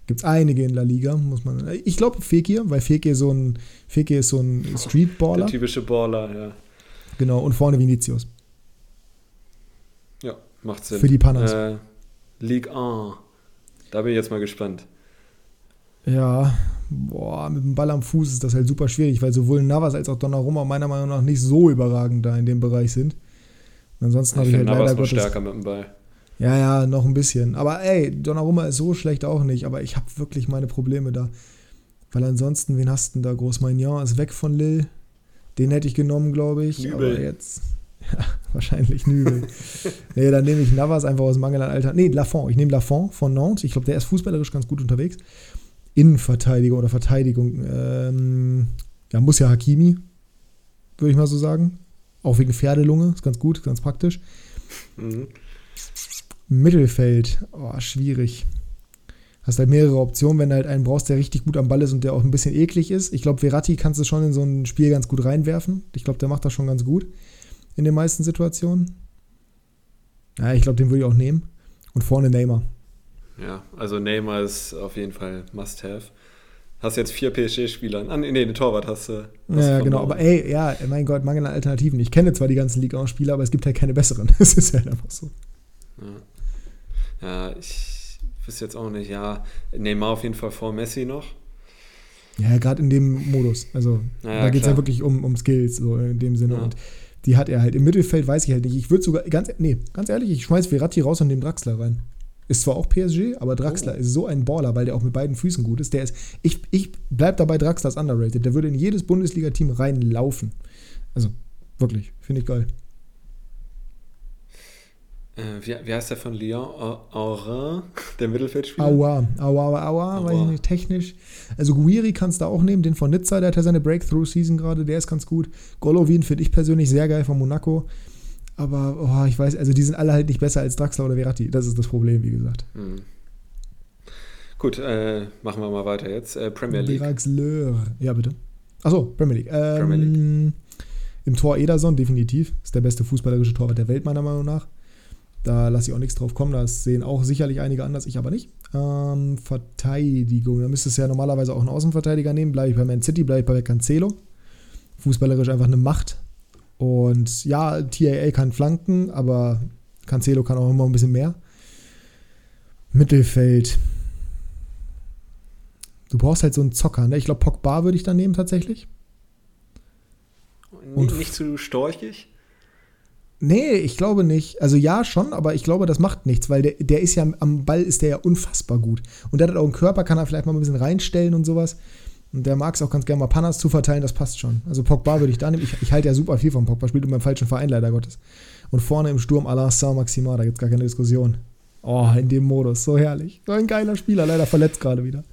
Gibt es einige in La Liga, muss man. Ich glaube Fekir, weil Fekir so ein Fekir ist so ein (laughs) Streetballer. Der typische Baller, ja. Genau, und vorne Vinicius. Ja, macht Sinn. Für die Panas. Äh, League 1. Da bin ich jetzt mal gespannt. Ja, boah, mit dem Ball am Fuß ist das halt super schwierig, weil sowohl Navas als auch Donnarumma meiner Meinung nach nicht so überragend da in dem Bereich sind. ansonsten habe ich halt Navas leider Gottes, stärker mit dem Ball. Ja, ja, noch ein bisschen. Aber ey, Donnarumma ist so schlecht auch nicht, aber ich habe wirklich meine Probleme da. Weil ansonsten, wen hast du denn da? Großmagnon ist weg von Lille. Den hätte ich genommen, glaube ich. Übel. Aber jetzt. Ja, (laughs) wahrscheinlich Nübel. nee, dann nehme ich Navas einfach aus Mangel an Alter. Nee, Lafont. Ich nehme Lafont von Nantes. Ich glaube, der ist fußballerisch ganz gut unterwegs. Innenverteidigung oder Verteidigung. Ähm, ja, muss ja Hakimi, würde ich mal so sagen. Auch wegen Pferdelunge. Ist ganz gut, ganz praktisch. Mhm. Mittelfeld. Oh, schwierig. Hast halt mehrere Optionen, wenn du halt einen brauchst, der richtig gut am Ball ist und der auch ein bisschen eklig ist. Ich glaube, Verratti kannst du schon in so ein Spiel ganz gut reinwerfen. Ich glaube, der macht das schon ganz gut in den meisten Situationen. Ja, ich glaube, den würde ich auch nehmen. Und vorne Neymar. Ja, also Neymar ist auf jeden Fall Must-Have. Hast jetzt vier PSG-Spieler. Ah, nee, den Torwart hast du. Hast ja, genau. Aber ey, ja, mein Gott, mangel an Alternativen. Ich kenne zwar die ganzen Liga-Spieler, aber es gibt halt keine besseren. (laughs) Das ist halt einfach so. Ja, ja ich wüsste jetzt auch nicht. Ja, Neymar auf jeden Fall vor Messi noch. Ja, gerade in dem Modus. Also, ja, da geht es ja wirklich um, um Skills, so in dem Sinne. Ja. Und die hat er halt. Im Mittelfeld weiß ich halt nicht. Ich würde sogar, ganz, nee, ganz ehrlich, ich schmeiß Verratti raus und nehme Draxler rein. Ist zwar auch PSG, aber Draxler oh. ist so ein Baller, weil der auch mit beiden Füßen gut ist. Der ist, ich, ich bleib dabei, Draxler ist underrated. Der würde in jedes Bundesliga-Team reinlaufen. Also, wirklich, finde ich geil. Äh, wie, wie, heißt der von Lyon? Aurin, (laughs) der Mittelfeldspieler? Aua, Aua, Aua, Aua, weiß ich nicht, technisch. Also Guiri kannst du auch nehmen, den von Nizza, der hat ja seine Breakthrough-Season gerade, der ist ganz gut. Golovin finde ich persönlich sehr geil von Monaco. Aber oh, ich weiß, also die sind alle halt nicht besser als Draxler oder Verratti. Das ist das Problem, wie gesagt. Hm. Gut, äh, machen wir mal weiter jetzt. Äh, Premier League. Draxler. Ja, bitte. Achso, Premier League. Ähm, Premier League. Im Tor Ederson, definitiv. Ist der beste fußballerische Torwart der Welt, meiner Meinung nach. Da lasse ich auch nichts drauf kommen. Das sehen auch sicherlich einige anders, ich aber nicht. Ähm, Verteidigung. Da müsste es ja normalerweise auch einen Außenverteidiger nehmen. Bleibe ich bei Man City, bleibe ich bei Cancelo. Fußballerisch einfach eine Macht. Und ja, TAA kann flanken, aber Cancelo kann auch immer ein bisschen mehr. Mittelfeld. Du brauchst halt so einen Zocker, ne? Ich glaube, Pogba würde ich dann nehmen tatsächlich. Und nicht zu storchig? Nee, ich glaube nicht. Also ja, schon, aber ich glaube, das macht nichts, weil der, der ist ja am Ball ist der ja unfassbar gut. Und der hat auch einen Körper, kann er vielleicht mal ein bisschen reinstellen und sowas. Und der mag es auch ganz gerne mal Panas zu verteilen, das passt schon. Also Pogba würde ich da nehmen. Ich, ich halte ja super viel von Pogba, spielt in meinem falschen Verein, leider Gottes. Und vorne im Sturm Alain Saint-Maximin, da gibt es gar keine Diskussion. Oh, in dem Modus, so herrlich. So ein geiler Spieler, leider verletzt gerade wieder.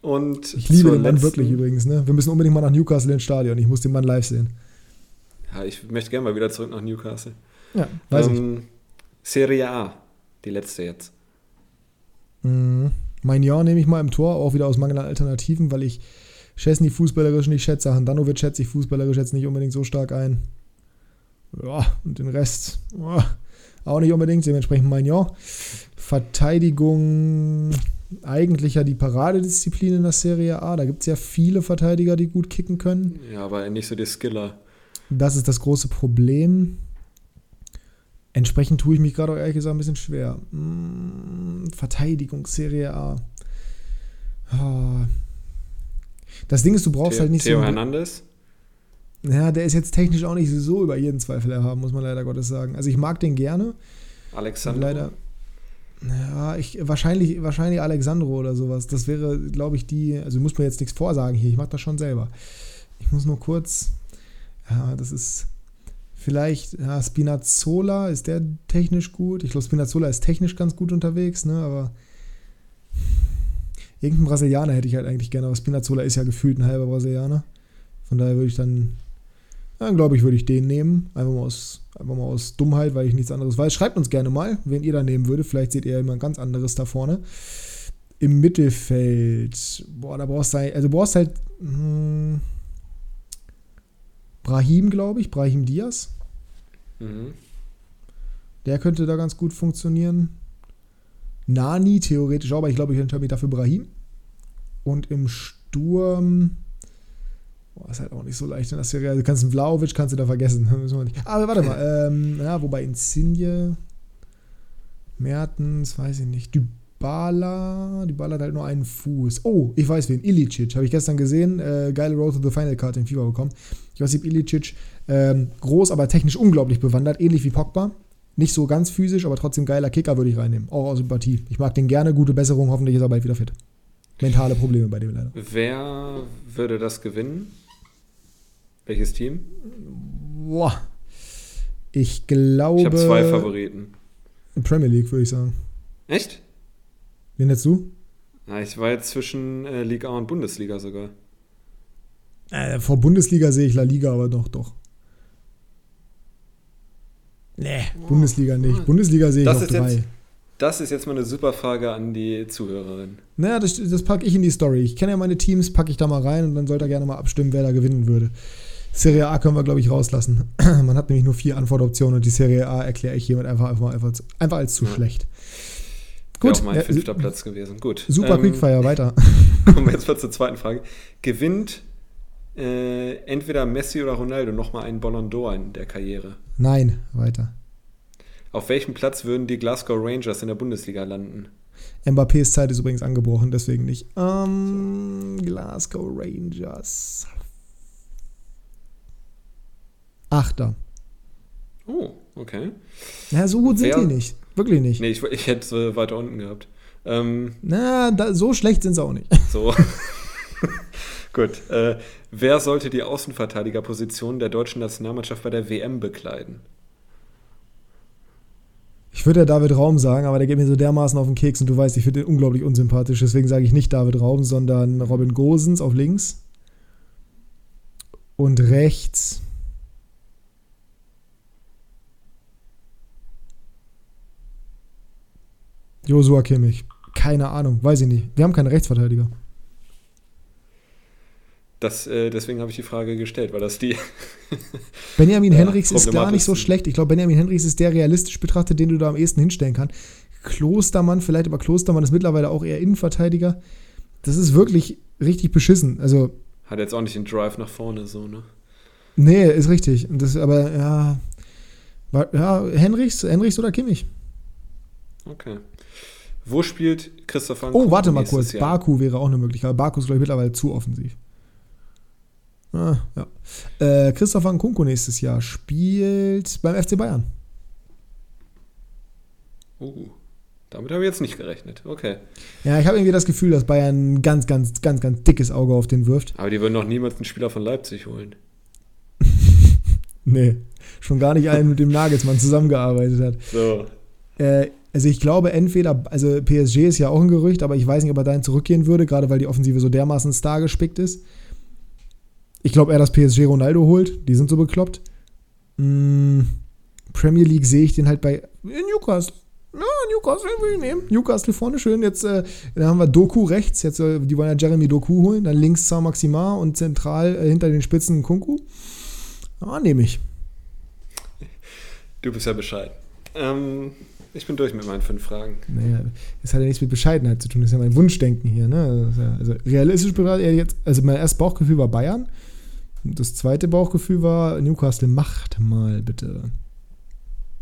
Und ich liebe den Mann wirklich übrigens. Ne? Wir müssen unbedingt mal nach Newcastle ins Stadion. Ich muss den Mann live sehen. Ja, ich möchte gerne mal wieder zurück nach Newcastle. Ja, weiß ähm, ich. Serie A, die letzte jetzt. Mhm. Mein Jahr nehme ich mal im Tor, auch wieder aus Mangel an Alternativen, weil ich Chesney fußballerisch nicht schätze. Handanovic schätze ich fußballerisch jetzt nicht unbedingt so stark ein. Ja, und den Rest ja, auch nicht unbedingt. Dementsprechend mein Jahr. Verteidigung eigentlich ja die Paradedisziplin in der Serie A. Da gibt es ja viele Verteidiger, die gut kicken können. Ja, aber nicht so die Skiller. Das ist das große Problem. Entsprechend tue ich mich gerade auch ehrlich gesagt ein bisschen schwer. Hm, Verteidigung, Serie A. Oh. Das Ding ist, du brauchst Theo, halt nicht Theo so. Theo Hernandez? Ja, der ist jetzt technisch auch nicht so über jeden Zweifel erhaben, muss man leider Gottes sagen. Also ich mag den gerne. Alexander. Leider. Ja, ich, wahrscheinlich, wahrscheinlich Alexandro oder sowas. Das wäre, glaube ich, die. Also muss mir jetzt nichts vorsagen hier. Ich mache das schon selber. Ich muss nur kurz. Ja, das ist. Vielleicht, ja, Spinazzola, ist der technisch gut? Ich glaube, Spinazzola ist technisch ganz gut unterwegs, ne? Aber irgendein Brasilianer hätte ich halt eigentlich gerne, aber Spinazzola ist ja gefühlt ein halber Brasilianer. Von daher würde ich dann dann glaube ich, würde ich den nehmen. Einfach mal, aus, einfach mal aus Dummheit, weil ich nichts anderes weiß. Schreibt uns gerne mal, wen ihr da nehmen würdet. Vielleicht seht ihr ja jemand ganz anderes da vorne. Im Mittelfeld, boah, da brauchst du, also brauchst halt hm, Brahim, glaube ich, Brahim Diaz. Mhm. Der könnte da ganz gut funktionieren. Nani theoretisch auch, aber ich glaube, ich entscheide mich dafür Brahim. Und im Sturm Boah, ist halt auch nicht so leicht in der Serie. Du kannst einen Vlaovic kannst du da vergessen. (laughs) Aber warte mal. (laughs) ähm, ja, wobei Insigne, Mertens, weiß ich nicht. Dybala, Dybala hat halt nur einen Fuß. Oh, ich weiß wen. Ilicic, habe ich gestern gesehen. Äh, geile Road to the Final Card in FIFA bekommen. Ich weiß nicht, Ilicic, ähm, groß, aber technisch unglaublich bewandert. Ähnlich wie Pogba. Nicht so ganz physisch, aber trotzdem geiler Kicker würde ich reinnehmen. Auch aus Sympathie. Ich mag den gerne. Gute Besserung. Hoffentlich ist er bald wieder fit. Mentale Probleme bei dem leider. Wer würde das gewinnen? Welches Team? Boah. Ich glaube. Ich habe zwei Favoriten. Premier League, würde ich sagen. Echt? Wen hättest du? Na, ich war jetzt zwischen äh, Liga und Bundesliga sogar. Äh, vor Bundesliga sehe ich La Liga, aber doch, doch. Nee, oh, Bundesliga nicht. Bundesliga sehe ich auf drei. Jetzt, das ist jetzt mal eine super Frage an die Zuhörerin. Naja, das, das packe ich in die Story. Ich kenne ja meine Teams, packe ich da mal rein und dann sollt ihr gerne mal abstimmen, wer da gewinnen würde. Serie A können wir, glaube ich, rauslassen. (clears throat) Man hat nämlich nur vier Antwortoptionen und die Serie A erkläre ich hiermit einfach, einfach, einfach, einfach als zu ja. schlecht. Gut. Wäre auch mein fünfter Platz gewesen. Gut. Super ähm, Quickfire, weiter. (laughs) Kommen wir jetzt mal zur zweiten Frage. Gewinnt äh, entweder Messi oder Ronaldo nochmal einen Ballon d'Or in der Karriere? Nein, weiter. Auf welchem Platz würden die Glasgow Rangers in der Bundesliga landen? Mbappés Zeit ist übrigens angebrochen, deswegen nicht. Ähm, so. Glasgow Rangers. Achter. Oh, okay. Ja, so gut sind Wer, die nicht. Wirklich nicht. Nee, ich, ich hätte es äh, weiter unten gehabt. Ähm, Na, da, so schlecht sind sie auch nicht. So. (laughs) Gut. Äh, wer sollte die Außenverteidigerposition der deutschen Nationalmannschaft bei der WM bekleiden? Ich würde ja David Raum sagen, aber der geht mir so dermaßen auf den Keks und du weißt, ich finde den unglaublich unsympathisch. Deswegen sage ich nicht David Raum, sondern Robin Gosens auf links. Und rechts Josua Kimmich. Keine Ahnung, weiß ich nicht. Wir haben keine Rechtsverteidiger. Das, äh, deswegen habe ich die Frage gestellt, weil das die. (laughs) Benjamin ja, Henrichs ist gar nicht so schlecht. Ich glaube, Benjamin Henrichs ist der realistisch betrachtet, den du da am ehesten hinstellen kannst. Klostermann, vielleicht, aber Klostermann ist mittlerweile auch eher Innenverteidiger. Das ist wirklich richtig beschissen. Also. Hat jetzt auch nicht den Drive nach vorne so, ne? Nee, ist richtig. Das, aber ja. ja, Henrichs, Henrichs oder Kimmich? Okay. Wo spielt Christopher Oh, Nkunku warte mal kurz. Jahr? Baku wäre auch eine Möglichkeit. Baku ist, glaube ich, mittlerweile zu offensiv. Ah, ja. Äh, Christopher Nkunku nächstes Jahr spielt beim FC Bayern. Uh, damit habe ich jetzt nicht gerechnet. Okay. Ja, ich habe irgendwie das Gefühl, dass Bayern ein ganz, ganz, ganz, ganz dickes Auge auf den wirft. Aber die würden noch niemals einen Spieler von Leipzig holen. (laughs) Nee, schon gar nicht einen, mit dem Nagelsmann zusammengearbeitet hat. So. Äh, also ich glaube entweder, also PSG ist ja auch ein Gerücht, aber ich weiß nicht, ob er dahin zurückgehen würde, gerade weil die Offensive so dermaßen star gespickt ist. Ich glaube eher, dass PSG Ronaldo holt. Die sind so bekloppt. Mm, Premier League sehe ich den halt bei Newcastle. Ja, Newcastle will ich nehmen. Newcastle vorne schön. Jetzt äh, haben wir Doku rechts. Jetzt, äh, die wollen ja Jeremy Doku holen. Dann links Saint Maximar und zentral äh, hinter den Spitzen Kunku. Ah, nehme ich. Du bist ja Bescheid. Ähm, ich bin durch mit meinen fünf Fragen. Naja, das hat ja nichts mit Bescheidenheit zu tun, das ist ja mein Wunschdenken hier. Ne? Ja- Also realistisch betrachtet, jetzt, also mein erstes Bauchgefühl war Bayern. Und das zweite Bauchgefühl war Newcastle, macht mal bitte.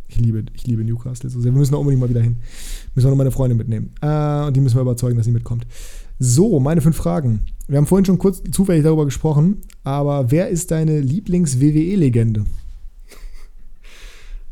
Ich liebe, ich liebe Newcastle so sehr. Wir müssen da unbedingt mal wieder hin. Müssen wir noch meine Freundin mitnehmen. Äh, und die müssen wir überzeugen, dass sie mitkommt. So, meine fünf Fragen. Wir haben vorhin schon kurz zufällig darüber gesprochen, aber wer ist deine Lieblings-WWE-Legende?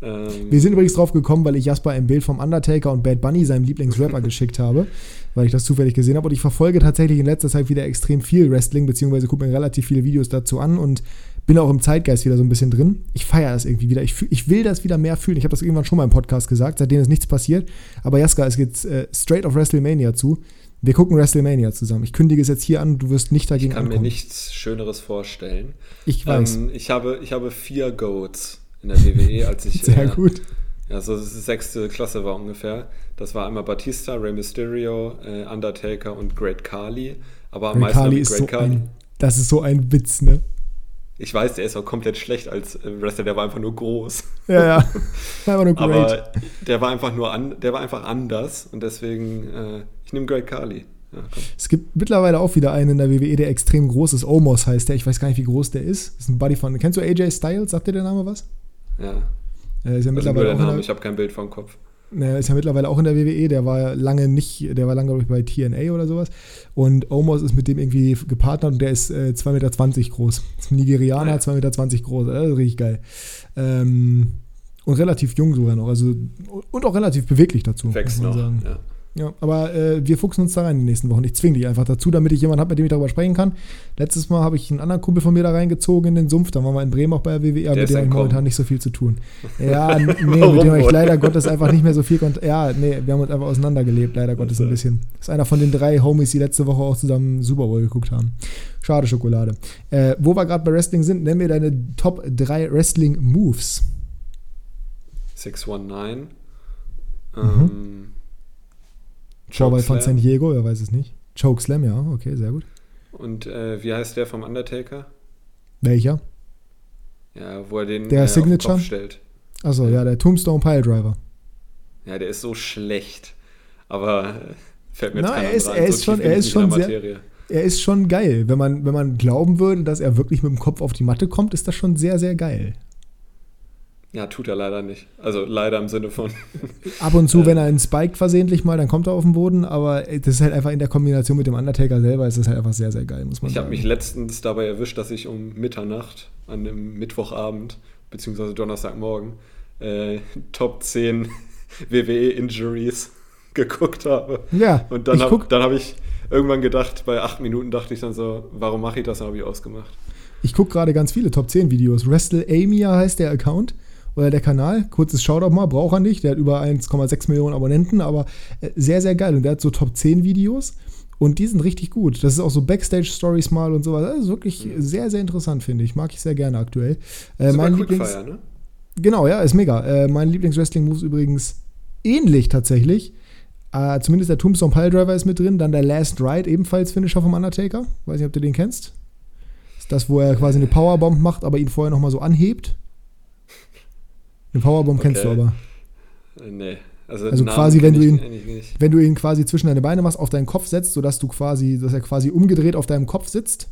Ähm, Wir sind übrigens drauf gekommen, weil ich Jasper ein Bild vom Undertaker und Bad Bunny, seinem Lieblingsrapper, (laughs) geschickt habe, weil ich das zufällig gesehen habe. Und ich verfolge tatsächlich in letzter Zeit wieder extrem viel Wrestling, beziehungsweise gucke mir relativ viele Videos dazu an und bin auch im Zeitgeist wieder so ein bisschen drin. Ich feiere das irgendwie wieder. Ich, fühl, ich will das wieder mehr fühlen. Ich habe das irgendwann schon mal im Podcast gesagt, seitdem ist nichts passiert. Aber Jaska, es geht äh, straight auf WrestleMania zu. Wir gucken WrestleMania zusammen. Ich kündige es jetzt hier an, du wirst nicht ich dagegen kann mir ankommen. nichts Schöneres vorstellen. ich weiß. Ähm, ich, habe, ich habe vier Goats in der WWE, als ich Sehr äh, gut. Ja, so sechste Klasse war ungefähr. Das war einmal Batista, Rey Mysterio, äh, Undertaker und Great Khali. Aber am meisten ist so Great Khali. ein, das ist so ein Witz, ne? Ich weiß, der ist auch komplett schlecht als äh, Wrestler, der war einfach nur groß. Ja, ja. (laughs) Einfach nur great. Aber der war einfach nur an, der war einfach anders und deswegen, äh, ich nehme Great Khali. Ja. Es gibt mittlerweile auch wieder einen in der WWE, der extrem groß ist. Omos heißt der. Ich weiß gar nicht, wie groß der ist. Das ist ein Buddy von. Kennst du AJ Styles? Sagt dir der Name was? Ja. Er ist ja Also nur mittlerweile der in Name, der, ich habe kein Bild vom Kopf. er ist ja mittlerweile auch in der WWE. Der war lange nicht, der war lange glaub ich, bei TNA oder sowas. Und Omos ist mit dem irgendwie gepartnert und der ist äh, 2,20 Meter groß. Ist ein Nigerianer, ja. 2,20 Meter groß. Das ist richtig geil. Ähm, und relativ jung sogar noch. Also, und auch relativ beweglich dazu. Wächst muss man noch. sagen. Ja. Ja, aber äh, wir fuchsen uns da rein in den nächsten Wochen. Ich zwinge dich einfach dazu, damit ich jemanden habe, mit dem ich darüber sprechen kann. Letztes Mal habe ich einen anderen Kumpel von mir da reingezogen in den Sumpf. Da waren wir in Bremen auch bei der WWE, Der mit dem habe ich momentan nicht so viel zu tun. Ja, (laughs) nee, Warum mit dem habe ich leider Gottes einfach nicht mehr so viel Kontakt. Ja, nee, wir haben uns einfach auseinandergelebt, leider Gottes ein bisschen. Das ist einer von den drei Homies, die letzte Woche auch zusammen Super Bowl geguckt haben. Schade Schokolade. Äh, wo wir gerade bei Wrestling sind, nenn mir deine Top 3 Wrestling-Moves. 619. Mhm. Ähm, Chaubai von San. Diego, wer weiß es nicht. Chokeslam, ja, okay, sehr gut. Und äh, wie heißt der vom Undertaker? Welcher? Ja, wo er den Der äh, auf den Signature? Kopf stellt. Achso, ja, der Tombstone Pile Driver. Ja, der ist so schlecht. Aber äh, fällt mir Na, er ist- er So ist tief schon- er ist schon sehr-. Er ist schon geil. Wenn man, wenn man glauben würde, dass er wirklich mit dem Kopf auf die Matte kommt, ist das schon sehr, sehr geil. Ja, tut er leider nicht. Also leider im Sinne von. Ab und zu, (laughs) Äh. wenn er ihn spiked versehentlich mal, dann kommt er auf den Boden, aber das ist halt einfach in der Kombination mit dem Undertaker selber, ist das halt einfach sehr, sehr geil, muss man Ich habe sagen. mich letztens dabei erwischt, dass ich um Mitternacht an einem Mittwochabend beziehungsweise Donnerstagmorgen äh, Top 10 (laughs) WWE-Injuries (laughs) geguckt habe. ja, Und dann ich habe hab ich irgendwann gedacht, bei acht Minuten dachte ich dann so, warum mache ich das? Dann habe ich ausgemacht. ich guck gerade ganz viele Top 10 Videos. WrestleAmia heißt der Account oder der Kanal. Kurzes Shoutout mal, braucht er nicht. Der hat über 1,6 Millionen Abonnenten, aber äh, sehr, sehr geil. Und der hat so Top 10 Videos und die sind richtig gut. Das ist auch so Backstage-Stories mal und sowas. Das ist wirklich Mhm. sehr, sehr interessant, finde ich. Mag ich sehr gerne aktuell. Äh, mein Lieblings Quickfire, ne? Genau, ja, ist mega. Äh, mein Lieblings-Wrestling-Move ist übrigens ähnlich tatsächlich. Äh, zumindest der Tombstone Piledriver ist mit drin. Dann der Last Ride, ebenfalls Finisher vom Undertaker. Weiß nicht, ob du den kennst. ist das, wo er quasi eine Powerbomb macht, aber ihn vorher nochmal so anhebt. Eine Powerbomb kennst du Okay. aber. Äh, Nee. Also, Also quasi, wenn du ihn-. Wenn du ihn quasi zwischen deine Beine machst, auf deinen Kopf setzt, sodass du quasi, dass er quasi umgedreht auf deinem Kopf sitzt.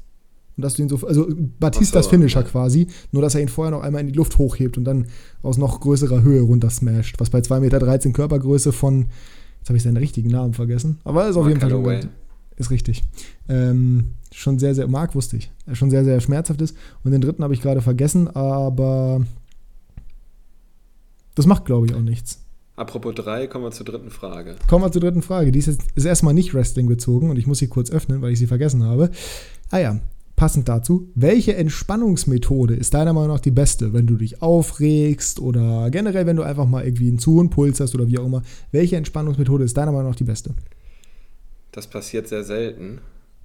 Und dass du ihn so, also Batistas so, Finisher ja. quasi, nur dass er ihn vorher noch einmal in die Luft hochhebt und dann aus noch größerer Höhe runter smasht. Was bei 2,13 Meter Körpergröße von Jetzt habe ich seinen richtigen Namen vergessen. Aber ist auf Mark jeden Fall Calloway. gut. Ist richtig. Ähm, schon sehr, sehr, Mark wusste ich. Er schon sehr, sehr schmerzhaft ist. Und den dritten habe ich gerade vergessen, aber das macht, glaube ich, auch nichts. Apropos drei, kommen wir zur dritten Frage. Kommen wir zur dritten Frage. Die ist jetzt ist erstmal nicht Wrestling bezogen und ich muss sie kurz öffnen, weil ich sie vergessen habe. Ah ja, passend dazu. Welche Entspannungsmethode ist deiner Meinung nach die beste, wenn du dich aufregst oder generell, wenn du einfach mal irgendwie einen zu hohen Puls hast oder wie auch immer? Welche Entspannungsmethode ist deiner Meinung nach die beste? Das passiert sehr selten.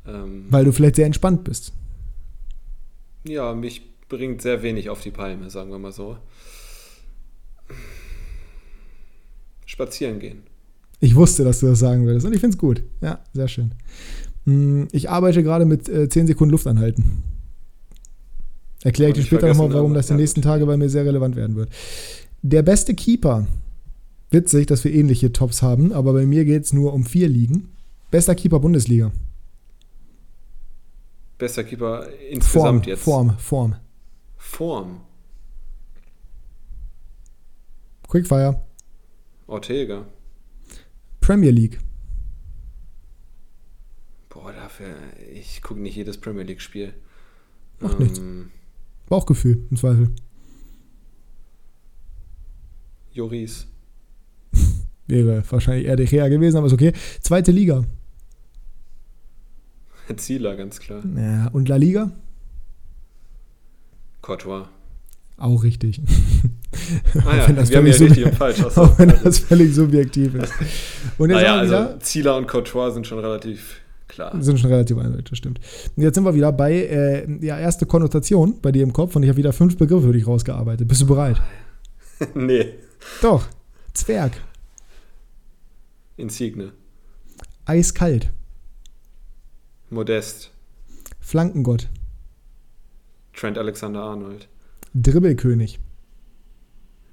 Ähm, Weil du vielleicht sehr entspannt bist. ja, mich bringt sehr wenig auf die Palme, sagen wir mal so. Spazieren gehen. Ich wusste, dass du das sagen würdest und ich finde es gut. Ja, sehr schön. Hm, Ich arbeite gerade mit äh, 10 Sekunden Luft anhalten. Erkläre ich dir später nochmal, warum das die ja, nächsten. Tage bei mir sehr relevant werden wird. Der beste Keeper. Witzig, dass wir ähnliche Tops haben, aber bei mir geht es nur um vier Ligen. Bester Keeper Bundesliga. Bester Keeper Form, insgesamt jetzt. Form, Form. Form. Quickfire. Ortega. Premier League. Boah, dafür, ich gucke nicht jedes Premier League-Spiel. Macht nichts. Ähm, Bauchgefühl, im Zweifel. Joris. Wäre wahrscheinlich eher De Gea gewesen, aber ist okay. Zweite Liga. (laughs) Zieler, ganz klar. Ja, und La Liga? Courtois. Auch richtig. (laughs) Ah ja, wenn das wir haben ja völlig richtig und falsch. Achso. (laughs) Auch wenn das völlig subjektiv ist. (laughs) Und jetzt Naja, wir also wieder, Zieler und Courtois sind schon relativ klar. sind schon relativ eindeutig, das stimmt. Und jetzt sind wir wieder bei äh, ja, erste Konnotation bei dir im Kopf und ich habe wieder fünf Begriffe für dich rausgearbeitet. Bist du bereit? (laughs) nee, Doch. Zwerg. Insigne. Eiskalt. Modest. Flankengott. Trent Alexander-Arnold. Dribbelkönig.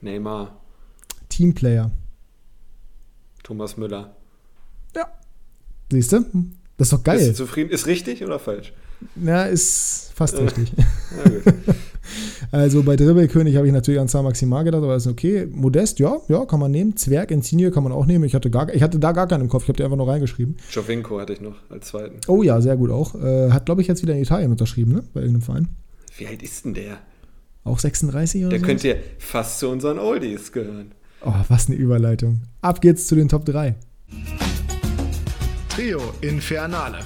Neymar. Teamplayer. Thomas Müller. Siehst du? Das ist doch geil. zufrieden? Ist richtig oder falsch? Ja, ist fast Äh. richtig. (laughs) Ja. (laughs) Also bei Dribbelkönig habe ich natürlich an San Maximar gedacht, aber ist okay. Modest, ja, ja, kann man nehmen. Zwerg, Insigne kann man auch nehmen. Ich hatte, gar, ich hatte da gar keinen im Kopf. Ich habe die einfach nur reingeschrieben. Jovinko hatte ich noch als zweiten. Oh ja, sehr gut auch. Äh, hat, glaube ich, jetzt wieder in Italien unterschrieben, ne? Bei irgendeinem Verein. Wie alt ist denn der? Auch 36 oder Der so? könnte ja fast zu unseren Oldies gehören. Oh, was eine Überleitung. Ab geht's zu den Top 3. Trio Infernale.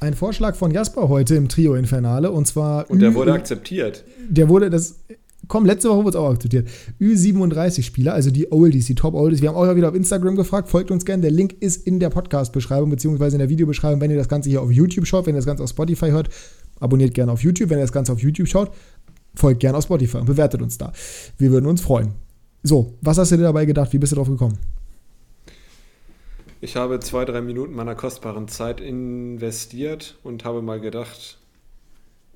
Ein Vorschlag von Jasper heute im Trio Infernale und zwar. Und der Ü- wurde akzeptiert. Der wurde, das. Komm, letzte Woche wurde es auch akzeptiert. Ü37-Spieler, also die Oldies, die Top-Oldies. Wir haben auch wieder auf Instagram gefragt, folgt uns gerne. Der Link ist in der Podcast-Beschreibung, beziehungsweise in der Videobeschreibung, wenn ihr das Ganze hier auf YouTube schaut, wenn ihr das Ganze auf Spotify hört, abonniert gerne auf YouTube. Wenn ihr das Ganze auf YouTube schaut, folgt gerne auf Spotify und bewertet uns da. Wir würden uns freuen. So, was hast du dir dabei gedacht? Wie bist du drauf gekommen? Ich habe zwei, drei Minuten meiner kostbaren Zeit investiert und habe mal gedacht,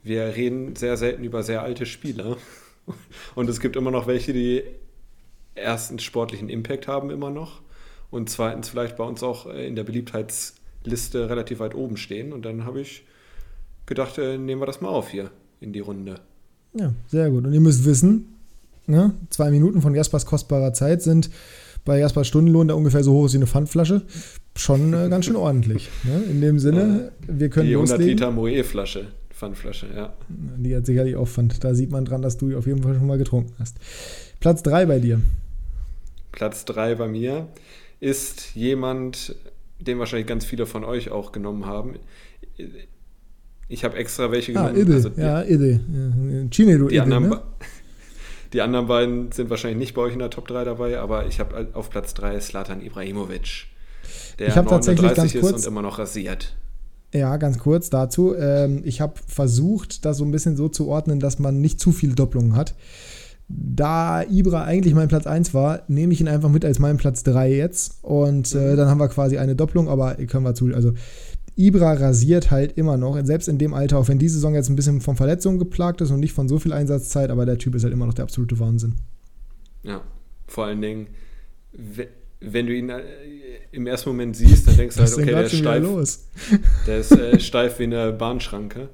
wir reden sehr selten über sehr alte Spieler. (laughs) Und es gibt immer noch welche, die erstens sportlichen Impact haben immer noch und zweitens vielleicht bei uns auch in der Beliebtheitsliste relativ weit oben stehen. Und dann habe ich gedacht, äh, nehmen wir das mal auf hier in die Runde. Ja, sehr gut. Und ihr müsst wissen, ne, zwei Minuten von Jaspers kostbarer Zeit sind bei Jaspers Stundenlohn, der ungefähr so hoch ist wie eine Pfandflasche, schon äh, ganz schön ordentlich. Ne? In dem Sinne, wir können die 100 loslegen. Liter Moe-Flasche, Pfandflasche, ja. Die hat sicherlich auch Pfand. Da sieht man dran, dass du auf jeden Fall schon mal getrunken hast. Platz 3 bei dir. Platz 3 bei mir ist jemand, den wahrscheinlich ganz viele von euch auch genommen haben. Ich habe extra welche Ah, genommen. Ide. also die, ja, Ide. Ja, Chinedu die, Ide, anderen, ne? (laughs) die anderen beiden sind wahrscheinlich nicht bei euch in der Top 3 dabei, aber ich habe auf Platz 3 Slatan Ibrahimovic, der Ich hab tatsächlich 39 ganz ist kurz- und immer noch rasiert. Ja, ganz kurz dazu. Ähm, ich habe versucht, das so ein bisschen so zu ordnen, dass man nicht zu viele Doppelungen hat. Da Ibra eigentlich mein Platz 1 war, nehme ich ihn einfach mit als meinen Platz 3 jetzt. Und äh, Mhm. dann haben wir quasi eine Doppelung, aber können wir zu. Also Ibra rasiert halt immer noch, selbst in dem Alter, auch wenn die Saison jetzt ein bisschen von Verletzungen geplagt ist und nicht von so viel Einsatzzeit, aber der Typ ist halt immer noch der absolute Wahnsinn. Ja, vor allen Dingen, we- wenn du ihn äh, im ersten Moment siehst, dann denkst du halt, okay, der ist steif. los? Der ist äh, (laughs) steif wie eine Bahnschranke.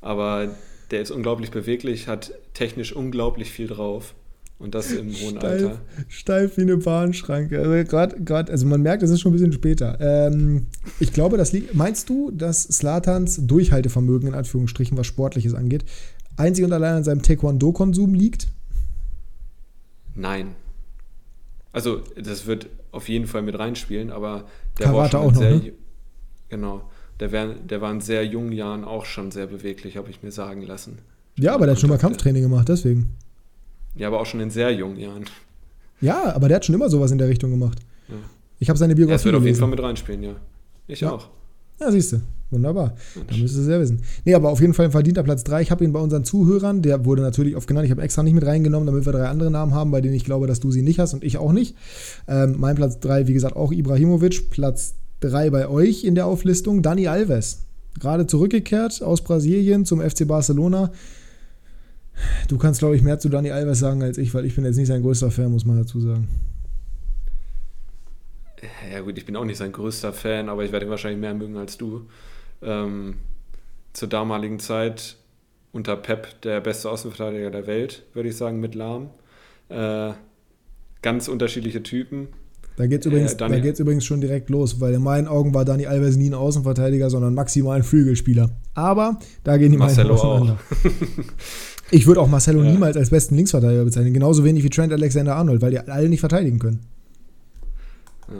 Aber der ist unglaublich beweglich, hat technisch unglaublich viel drauf. Und das im hohen steif, Alter. Steif wie eine Bahnschranke. Also gerade, gerade, also man merkt, es ist schon ein bisschen später. Ähm, ich glaube, das liegt. Meinst du, dass Slatans Durchhaltevermögen in Anführungsstrichen, was Sportliches angeht, einzig und allein an seinem Taekwondo-Konsum liegt? Nein. Also, das wird auf jeden Fall mit reinspielen, aber der Karate war auch noch, sehr, ne? Genau. Der, wär, der war in sehr jungen Jahren auch schon sehr beweglich, habe ich mir sagen lassen. Ja, aber der hat schon mal. Kampftraining gemacht, deswegen. Ja, aber auch schon in sehr jungen Jahren. Ja, aber der hat schon immer sowas in der Richtung gemacht. Ja. Ich habe seine Ja, es Biografie wird auf jeden. Fall mit reinspielen, ja. Ich Ja. auch. Ja, siehst du. Wunderbar. Da müsstest du es ja wissen. Nee, aber auf jeden Fall ein verdienter Platz 3. Ich habe ihn bei unseren Zuhörern, der wurde natürlich oft genannt. Ich habe extra nicht mit reingenommen, damit wir drei andere Namen haben, bei denen ich glaube, dass du sie nicht hast und ich auch nicht. Ähm, mein Platz 3, wie gesagt, auch Ibrahimovic. Platz 3 bei euch in der Auflistung, Dani Alves. Gerade zurückgekehrt aus Brasilien zum FC Barcelona. Du kannst, glaube ich, mehr zu Dani Alves sagen als ich, weil ich bin jetzt nicht sein größter Fan, muss man dazu sagen. Ja gut, ich bin auch nicht sein größter Fan, aber ich werde ihn wahrscheinlich mehr mögen als du. Ähm, zur damaligen Zeit unter Pep der beste Außenverteidiger der Welt, würde ich sagen, mit Lahm. Äh, ganz unterschiedliche Typen. Da geht es übrigens, Äh, Dani- da geht's übrigens schon direkt los, weil in meinen Augen war Dani Alves nie ein Außenverteidiger, sondern maximal ein Flügelspieler. Aber da gehen die Marcelo Meinungen auseinander. (laughs) Ich würde auch Marcelo Ja. niemals als besten Linksverteidiger bezeichnen, genauso wenig wie Trent Alexander-Arnold, weil die alle nicht verteidigen können. Ja.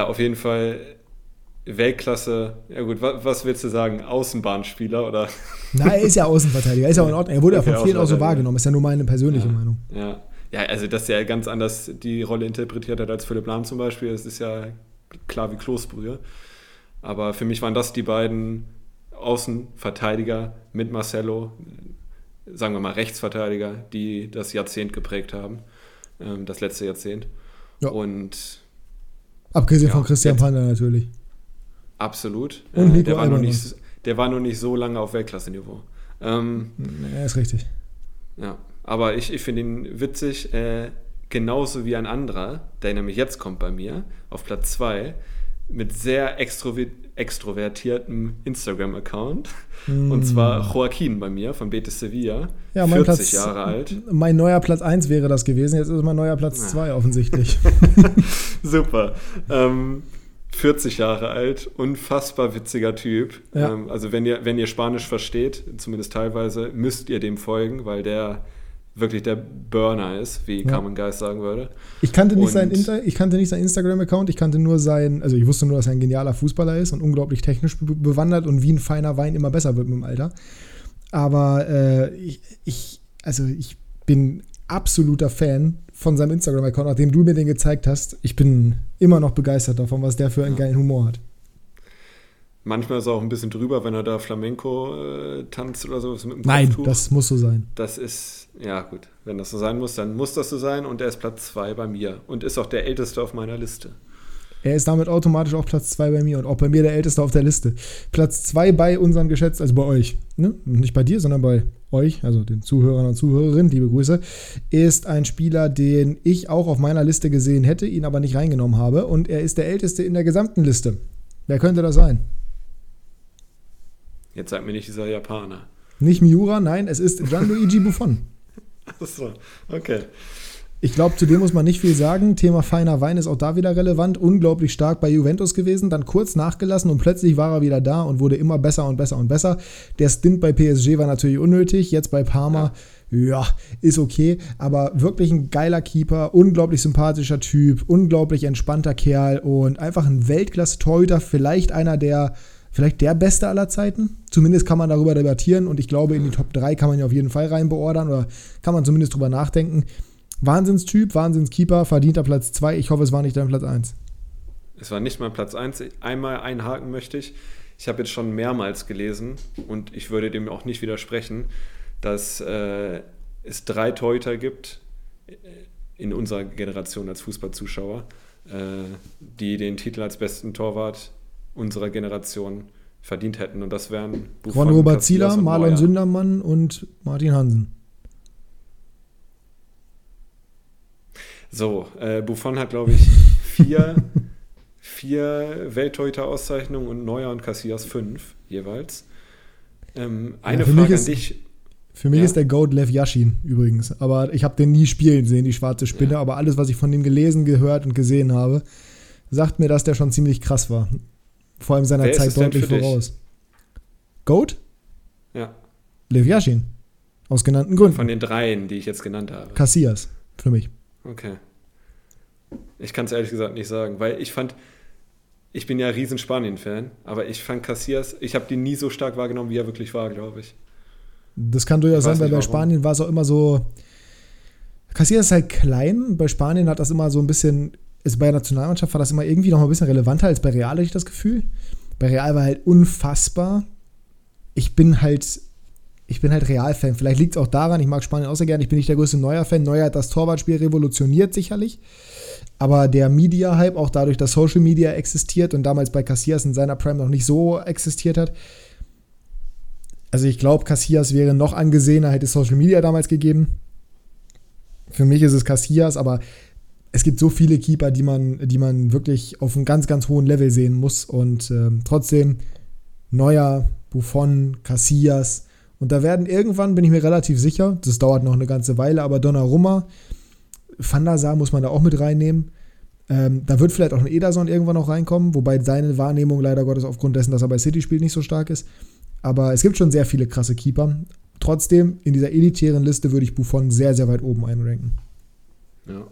ja, auf jeden Fall Weltklasse. Ja gut, was, was willst du sagen? Außenbahnspieler oder? (laughs) Na, er ist ja Außenverteidiger, ist ja auch in Ordnung. Er wurde ja von vielen auch so wahrgenommen, ist ja nur meine persönliche. Meinung. Ja. ja, also dass er ganz anders die Rolle interpretiert hat als Philipp Lahm zum Beispiel, das ist ja klar wie Kloßbrühe. Aber für mich waren das die beiden Außenverteidiger mit Marcelo, sagen wir mal Rechtsverteidiger, die das Jahrzehnt geprägt haben, ähm, das letzte Jahrzehnt. Ja. Und Abgesehen Ja, von Christian Panda natürlich. absolut. Und Äh, der, war noch nicht, der war noch nicht so lange auf Weltklasse-Niveau. Ähm, Ja, ist richtig. Ja, aber ich, ich finde ihn witzig, äh, genauso wie ein anderer, der nämlich jetzt kommt bei mir, auf Platz 2, mit sehr extrovertiertem Instagram-Account. Und zwar Joaquin bei mir von Betis Sevilla, Mm. Ja, mein 40 Platz, Jahre alt. Mein neuer Platz 1 wäre das gewesen, jetzt ist mein neuer Platz Ja. 2 offensichtlich. (laughs) Super. Ähm, 40 Jahre alt, unfassbar witziger Typ. Ja. Ähm, also wenn ihr, wenn ihr Spanisch versteht, zumindest teilweise, müsst ihr dem folgen, weil der wirklich der Burner ist, wie Ja. Carmen Geist sagen würde. Ich kannte nicht Und- sein Inter ich kannte nicht sein Instagram-Account, ich kannte nur sein, also ich wusste nur, dass er ein genialer Fußballer ist und unglaublich technisch be bewandert und wie ein feiner Wein immer besser wird mit dem Alter. Aber äh, ich, ich, also ich bin absoluter Fan von seinem Instagram-Account, nachdem du mir den gezeigt hast. Ich bin immer noch begeistert davon, was der für einen Ja. geilen Humor hat. Manchmal ist er auch ein bisschen drüber, wenn er da Flamenco äh, tanzt oder sowas mit dem Nein, Kopftuch. das muss so sein. Das ist, ja gut, wenn das so sein muss, dann muss das so sein und er ist Platz 2 bei mir und ist auch der älteste auf meiner Liste. Er ist damit automatisch auch Platz 2 bei mir und auch bei mir der älteste auf der Liste. Platz 2 bei unseren geschätzt, also bei euch, ne? nicht bei dir, sondern bei euch, also den Zuhörern und Zuhörerinnen, liebe Grüße, ist ein Spieler, den ich auch auf meiner Liste gesehen hätte, ihn aber nicht reingenommen habe und er ist der älteste in der gesamten Liste. Wer könnte das sein? Jetzt sagt mir nicht dieser Japaner. Nicht Miura, nein, es ist Gianluigi Buffon. (laughs) Achso, okay. Ich glaube, zu dem muss man nicht viel sagen. Thema feiner Wein ist auch da wieder relevant. Unglaublich stark bei Juventus gewesen, dann kurz nachgelassen und plötzlich war er wieder da und wurde immer besser und besser und besser. Der Stint bei PSG war natürlich unnötig. Jetzt bei Parma, ja, ist okay. Aber wirklich ein geiler Keeper, unglaublich sympathischer Typ, unglaublich entspannter Kerl und einfach ein Weltklasse-Torhüter. Vielleicht einer der, vielleicht der Beste aller Zeiten. Zumindest kann man darüber debattieren und ich glaube, in die Top 3 kann man ja auf jeden Fall rein beordern oder kann man zumindest drüber nachdenken. Wahnsinnstyp, Wahnsinnskeeper, verdienter Platz 2. Ich hoffe, es war nicht dein Platz 1. Es war nicht mein Platz 1. Einmal einhaken möchte ich. Ich habe jetzt schon mehrmals gelesen und ich würde dem auch nicht widersprechen, dass äh, es drei Torhüter gibt äh, in unserer Generation als Fußballzuschauer, äh, die den Titel als besten Torwart unserer Generation verdient hätten. Und das wären Ron Robert Casillas Zieler, Marlon. Sündermann und Martin Hansen. So, äh, Buffon hat, glaube ich, vier, (laughs) vier Welttorhüter-Auszeichnungen und Neuer und Casillas fünf jeweils. Ähm, eine für Frage mich an ist- dich. Für mich Ja. ist der Goat Lev Yashin übrigens. Aber ich habe den nie spielen sehen, die schwarze Spinne. Ja. Aber alles, was ich von dem gelesen, gehört und gesehen habe, sagt mir, dass der schon ziemlich krass war. Vor allem seiner Wer Zeit deutlich voraus. Goat? Ja, Lev Yashin. Aus genannten Gründen. von den dreien, die ich jetzt genannt habe. Casillas. Für mich. Okay. Ich kann es ehrlich gesagt nicht sagen, weil ich fand, ich bin ja riesen Spanien-Fan, aber ich fand Casillas, ich habe den nie so stark wahrgenommen, wie er wirklich war, glaube ich. Das kann durchaus sein, weil bei warum. Spanien war es auch immer so. Casillas ist halt klein. Bei Spanien hat das immer so ein bisschen. Also bei der Nationalmannschaft war das immer irgendwie noch ein bisschen relevanter als bei Real, hatte ich das Gefühl. Bei Real war halt unfassbar. Ich bin halt. Ich bin halt Real-Fan. Vielleicht liegt es auch daran, ich mag Spanien auch sehr gerne. Ich bin nicht der größte Neuer-Fan. Neuer hat das Torwartspiel revolutioniert, sicherlich. Aber der Media-Hype, auch dadurch, dass Social Media existiert und damals bei Casillas in seiner Prime noch nicht so existiert hat, also ich glaube, Casillas wäre noch angesehener, hätte Social Media damals gegeben. Für mich ist es Casillas, aber es gibt so viele Keeper, die man, die man wirklich auf einem ganz, ganz hohen Level sehen muss. Und ähm, trotzdem Neuer, Buffon, Casillas. Und da werden irgendwann, bin ich mir relativ sicher, das dauert noch eine ganze Weile, aber Donnarumma, Van der Sar muss man da auch mit reinnehmen. Ähm, da wird vielleicht auch ein Ederson irgendwann noch reinkommen, wobei seine Wahrnehmung leider Gottes aufgrund dessen, dass er bei City spielt, nicht so stark ist. Aber es gibt schon sehr viele krasse Keeper. Trotzdem, in dieser elitären Liste würde ich Buffon sehr, sehr weit oben einranken. Ja.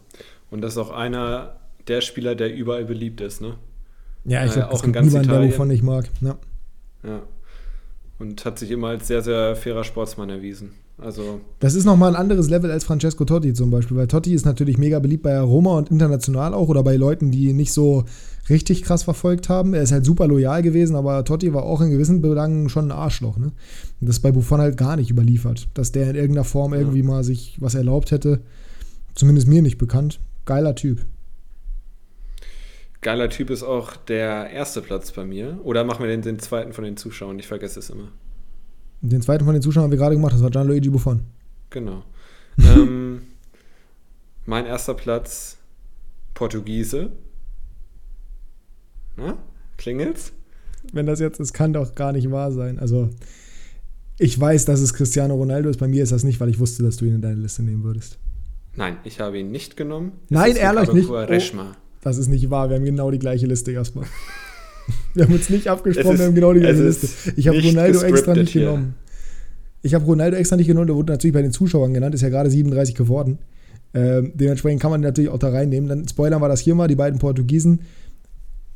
Und das ist auch einer der Spieler, der überall beliebt ist, ne? Ja, ich ich glaub, glaube, auch es in ganz niemanden, der Italien. Buffon nicht mag. Ja. Ja. Und hat sich immer als sehr, sehr fairer Sportsmann erwiesen. Also, Das ist nochmal ein anderes Level als Francesco Totti zum Beispiel, weil Totti ist natürlich mega beliebt bei Roma und international auch oder bei Leuten, die nicht so richtig krass verfolgt haben. Er ist halt super loyal gewesen, aber Totti war auch in gewissen Belangen schon ein Arschloch. Ne? Und das ist bei Buffon halt gar nicht überliefert, dass der in irgendeiner Form Ja. irgendwie mal sich was erlaubt hätte. Zumindest mir nicht bekannt. Geiler Typ. geiler Typ ist auch der erste Platz bei mir. Oder machen wir den, den zweiten von den Zuschauern? Ich vergesse es immer. Den zweiten von den Zuschauern haben wir gerade gemacht, das war Gianluigi Buffon. Genau. (laughs) ähm, mein erster Platz, Portugiese. Na? Klingelt's? Wenn das jetzt ist, kann doch gar nicht wahr sein. Also, ich weiß, dass es Cristiano Ronaldo ist. Bei mir ist das nicht, weil ich wusste, dass du ihn in deine Liste nehmen würdest. Nein, ich habe ihn nicht genommen. Es Nein, ehrlich nicht. Quaresma. Das ist nicht wahr. Wir haben genau die gleiche Liste erstmal. (laughs) Wir haben uns nicht abgesprochen, Es wir haben genau die gleiche Liste. ist Ich habe Ronaldo extra nicht hier. genommen. Ich habe Ronaldo extra nicht genommen, der wurde natürlich bei den Zuschauern genannt, ist ja gerade 37 geworden. Ähm, dementsprechend kann man den natürlich auch da reinnehmen. Dann spoilern wir das hier mal, die beiden Portugiesen.